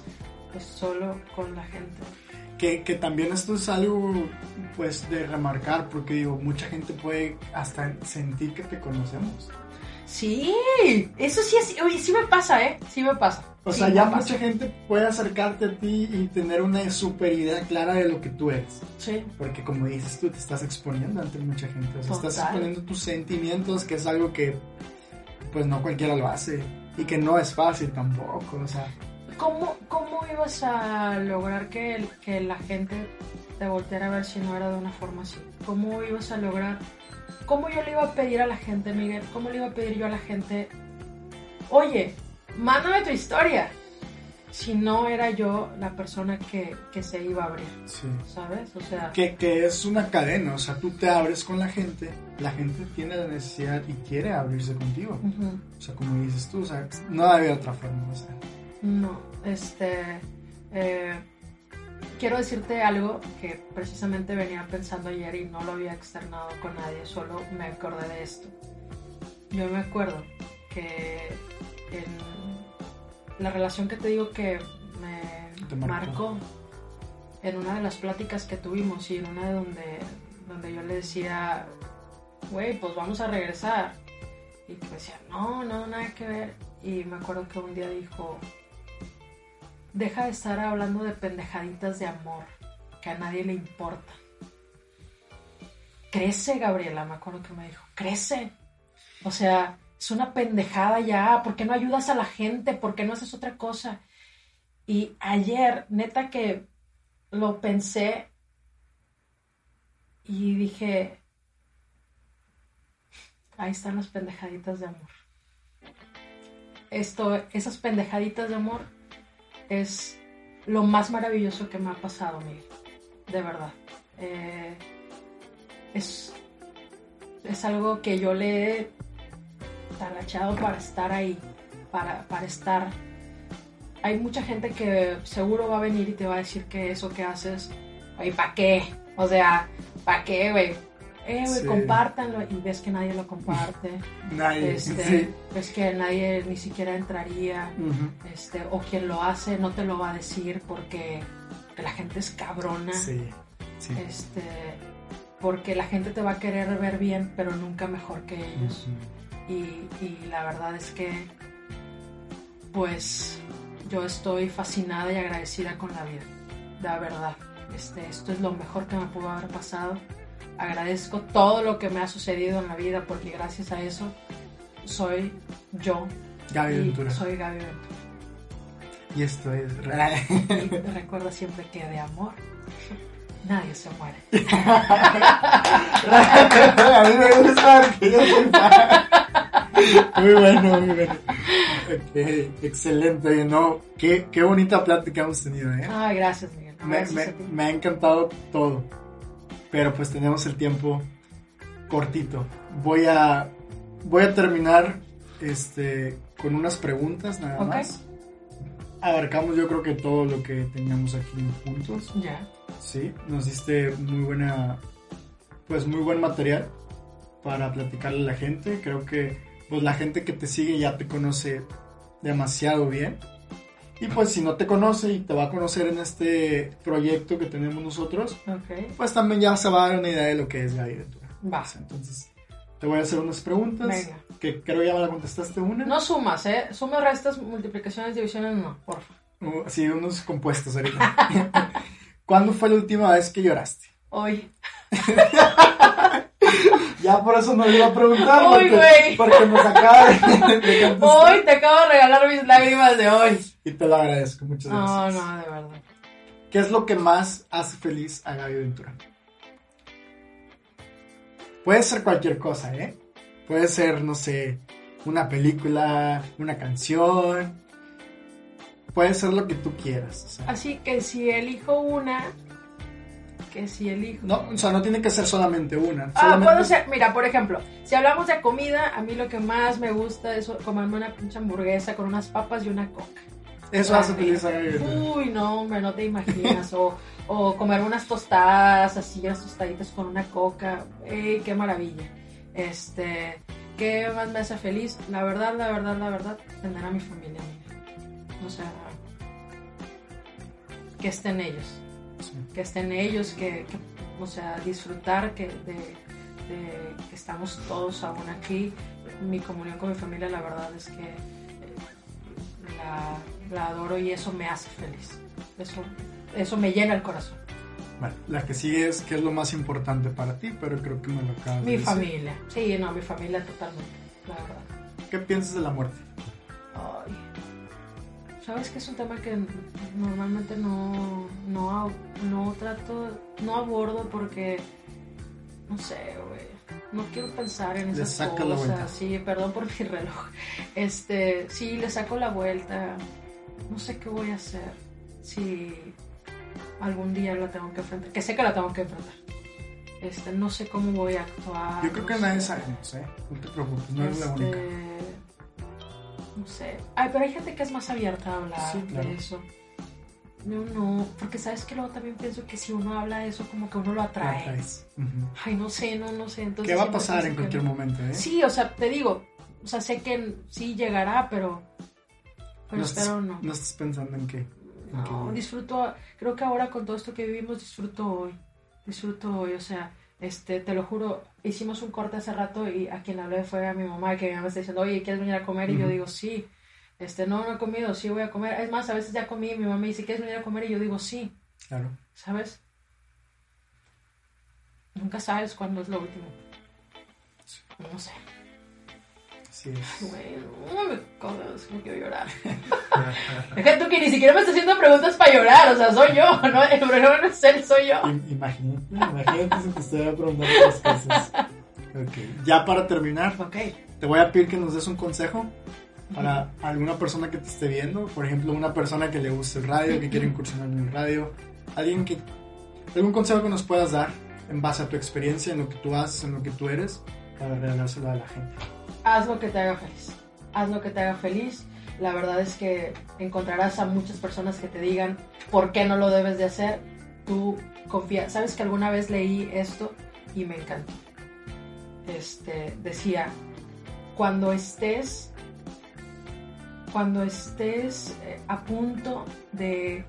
pues solo con la gente. Que, que también esto es algo, pues, de remarcar, porque digo, mucha gente puede hasta sentir que te conocemos. Sí, eso sí es, oye, sí me pasa, ¿eh? Sí me pasa. O Sí sea, ya pasa. mucha gente puede acercarte a ti y tener una super idea clara de lo que tú eres. Sí, Porque como dices tú, te estás exponiendo ante mucha gente. O sea, estás exponiendo tus sentimientos, que es algo que, pues, no cualquiera lo hace. Y que no es fácil tampoco, o sea. ¿Cómo, ¿Cómo ibas a lograr que, el- que la gente te volteara a ver si no era de una forma así? ¿Cómo ibas a lograr? ¿Cómo yo le iba a pedir a la gente, Miguel? ¿Cómo le iba a pedir yo a la gente? Oye, mándame tu historia. Si no era yo la persona que, que se iba a abrir, Sí. ¿sabes? O sea, Que, que es una cadena, o sea, tú te abres con la gente, la gente tiene la necesidad y quiere abrirse contigo. O sea, como dices tú, o sea, no había otra forma. O sea. No, este... Eh, quiero decirte algo que precisamente venía pensando ayer y no lo había externado con nadie, solo me acordé de esto. Yo me acuerdo que en la relación que te digo que me marcó. en una de las pláticas que tuvimos y en una de donde, donde yo le decía, güey, pues vamos a regresar. Y me decía, no, no, nada que ver. Y me acuerdo que un día dijo, deja de estar hablando de pendejaditas de amor, que a nadie le importa. Crece, Gabriela, me acuerdo que me dijo, crece. O sea, es una pendejada ya, ¿por qué no ayudas a la gente? ¿Por qué no haces otra cosa? Y ayer, neta que lo pensé y dije, ahí están las pendejaditas de amor. Esto, esas pendejaditas de amor es lo más maravilloso que me ha pasado, Miguel. De verdad. Eh, es, es algo que yo le he talachado para estar ahí, para, para estar. Hay mucha gente que seguro va a venir y te va a decir que eso que haces, ¿y ¿para qué? O sea, ¿para qué, güey? Eh, güey, compártanlo y ves que nadie lo comparte. nadie. Este, ves que nadie ni siquiera entraría. este, o quien lo hace no te lo va a decir porque la gente es cabrona. Sí. Este, porque la gente te va a querer ver bien, pero nunca mejor que ellos. y, y la verdad es que, pues, yo estoy fascinada y agradecida con la vida. La verdad. Este, esto es lo mejor que me pudo haber pasado agradezco todo lo que me ha sucedido en la vida porque gracias a eso soy yo. Gaby Ventura. Soy Gaby Ventura. Y esto es... y recuerda siempre que de amor nadie se muere. a mí me gusta porque yo soy Muy bueno, muy bueno. excelente, ¿no? Qué, qué bonita plática hemos tenido, ¿eh? Ay, gracias, Miguel. me, me, me ha encantado todo pero pues tenemos el tiempo cortito. Voy a, voy a terminar este, con unas preguntas nada más. Abarcamos yo creo que todo lo que teníamos aquí juntos. Ya. Sí, nos diste muy buena, pues muy buen material para platicarle a la gente. Creo que pues la gente que te sigue ya te conoce demasiado bien. Y pues si no te conoce y te va a conocer en este proyecto que tenemos nosotros, pues también ya se va a dar una idea de lo que es Gaby Ventura. Va. Entonces, te voy a hacer unas preguntas. Venga. Que creo ya me la contestaste una. No sumas, ¿eh? Sumas, restas, multiplicaciones, divisiones, no, porfa. Uh, sí, unos compuestos ahorita. ¿Cuándo fue la última vez que lloraste? Hoy. Ya por eso no le iba a preguntar. Uy, güey. Porque, nos acaba de, Hoy te acabo de regalar mis lágrimas de hoy. Y te lo agradezco, muchas gracias. No, no, de verdad. ¿Qué es lo que más hace feliz a Gaby Ventura? Puede ser cualquier cosa, ¿eh? Puede ser, no sé, una película, una canción. Puede ser lo que tú quieras. Así que si elijo una, que si elijo. No, o sea, no tiene que ser solamente una. Ah, puedo ser, mira, por ejemplo, si hablamos de comida, a mí lo que más me gusta es comerme una pinche hamburguesa con unas papas y una coca. Eso hace feliz a Uy, no, hombre, no te imaginas. o, o comer unas tostadas, así, unas tostaditas con una coca. ¡Ey, qué maravilla! Este, ¿qué más me hace feliz? La verdad, la verdad, la verdad, tener a mi familia. O sea, que estén ellos que estén ellos, que, o sea, disfrutar que, de, que estamos todos aún aquí. Mi comunión con mi familia, la verdad es que eh, la, adoro y eso me hace feliz. Eso, eso me llena el corazón. La que sigue es qué es lo más importante para ti, pero creo que me lo acabas Mi familia, sí, no, mi familia totalmente, la verdad. ¿Qué piensas de la muerte? Ay, Sabes que es un tema que normalmente no, no, no trato, no abordo porque, no sé, güey, no quiero pensar en esas le saco cosas. La Sí, perdón por mi reloj. Este, sí, le saco la vuelta. No sé qué voy a hacer si algún día la tengo que enfrentar. Que sé que la tengo que enfrentar. este, no sé cómo voy a actuar. Yo creo que nadie sabe, no sé, no te preocupes, no eres la Este, única. No sé. Ay, pero hay gente que es más abierta a hablar Sí, claro. de eso. Yo no, porque sabes que luego también pienso que si uno habla de eso, como que uno lo La atrae. traes. Ujú. Ay, no sé, no, no sé. Entonces ¿Qué va a pasar en cualquier no. momento, eh? Sí, o sea, te digo, o sea, sé que sí llegará, pero, pero no, espero estás, no. no estás pensando en qué. en No, qué- disfruto, creo que ahora con todo esto que vivimos, disfruto hoy. Disfruto hoy, o sea, este, te lo juro, hicimos un corte hace rato y a quien hablé fue a mi mamá, que mi mamá está diciendo, oye, ¿quieres venir a comer? Y yo Ujú. digo, sí. Este, no, no he comido, sí voy a comer. Es más, a veces ya comí y mi mamá me dice, ¿quieres venir a comer? Y yo digo, sí, Claro. ¿sabes? Nunca sabes cuándo es lo último. No sé. Así es. Güey, no me cojas, me quiero llorar. Que tú que ni siquiera me estás haciendo preguntas para llorar, o sea, soy yo, ¿no? El problema no es él, soy yo. Im- Imagínate, imagínate si te estuviera preguntando las cosas. Ok. Ya para terminar, Ok. te voy a pedir que nos des un consejo para alguna persona que te esté viendo. Por ejemplo, una persona que le guste el radio, que quiere incursionar en el radio. Alguien que. algún consejo que nos puedas dar en base a tu experiencia, en lo que tú haces, en lo que tú eres, para regalárselo a la gente. Haz lo que te haga feliz. Haz lo que te haga feliz. La verdad es que encontrarás a muchas personas que te digan por qué no lo debes de hacer. Tú confía. Sabes que alguna vez leí esto y me encantó. Este decía, cuando estés cuando estés eh, a punto de,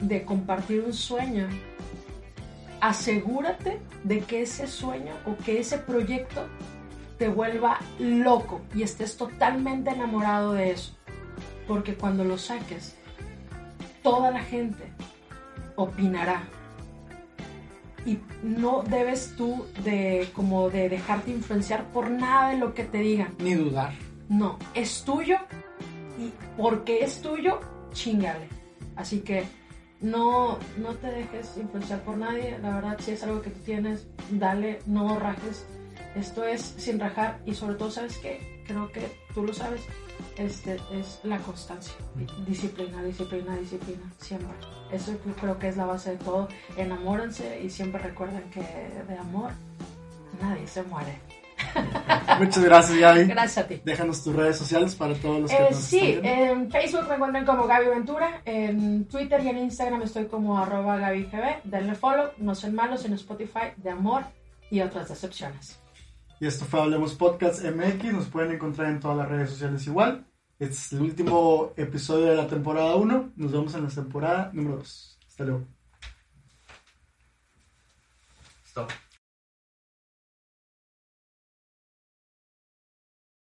de compartir un sueño, asegúrate de que ese sueño o que ese proyecto te vuelva loco y estés totalmente enamorado de eso. Porque cuando lo saques, toda la gente opinará. Y no debes tú de como de dejarte influenciar por nada de lo que te digan. Ni dudar. No, es tuyo y porque es tuyo, chingale. Así que no, no te dejes influenciar por nadie. La verdad, si es algo que tú tienes, dale, no rajes. Esto es sin rajar y sobre todo, ¿sabes qué? Creo que tú lo sabes. Este es la constancia. Disciplina, disciplina, disciplina. Siempre. Eso creo que es la base de todo. Enamórense y siempre recuerden que de amor nadie se muere. Muchas gracias, Gaby. Gracias a ti. Déjanos tus redes sociales para todos los que Eh, nos sí, están en Facebook me encuentran como Gaby Ventura, en Twitter y en Instagram estoy como arroba GabyGB, denle follow, no son malos en Spotify de amor y otras decepciones. Y esto fue Hablemos Podcast MX. Nos pueden encontrar en todas las redes sociales igual. Este es el último episodio de la temporada 1. Nos vemos en la temporada número 2. Hasta luego. Stop.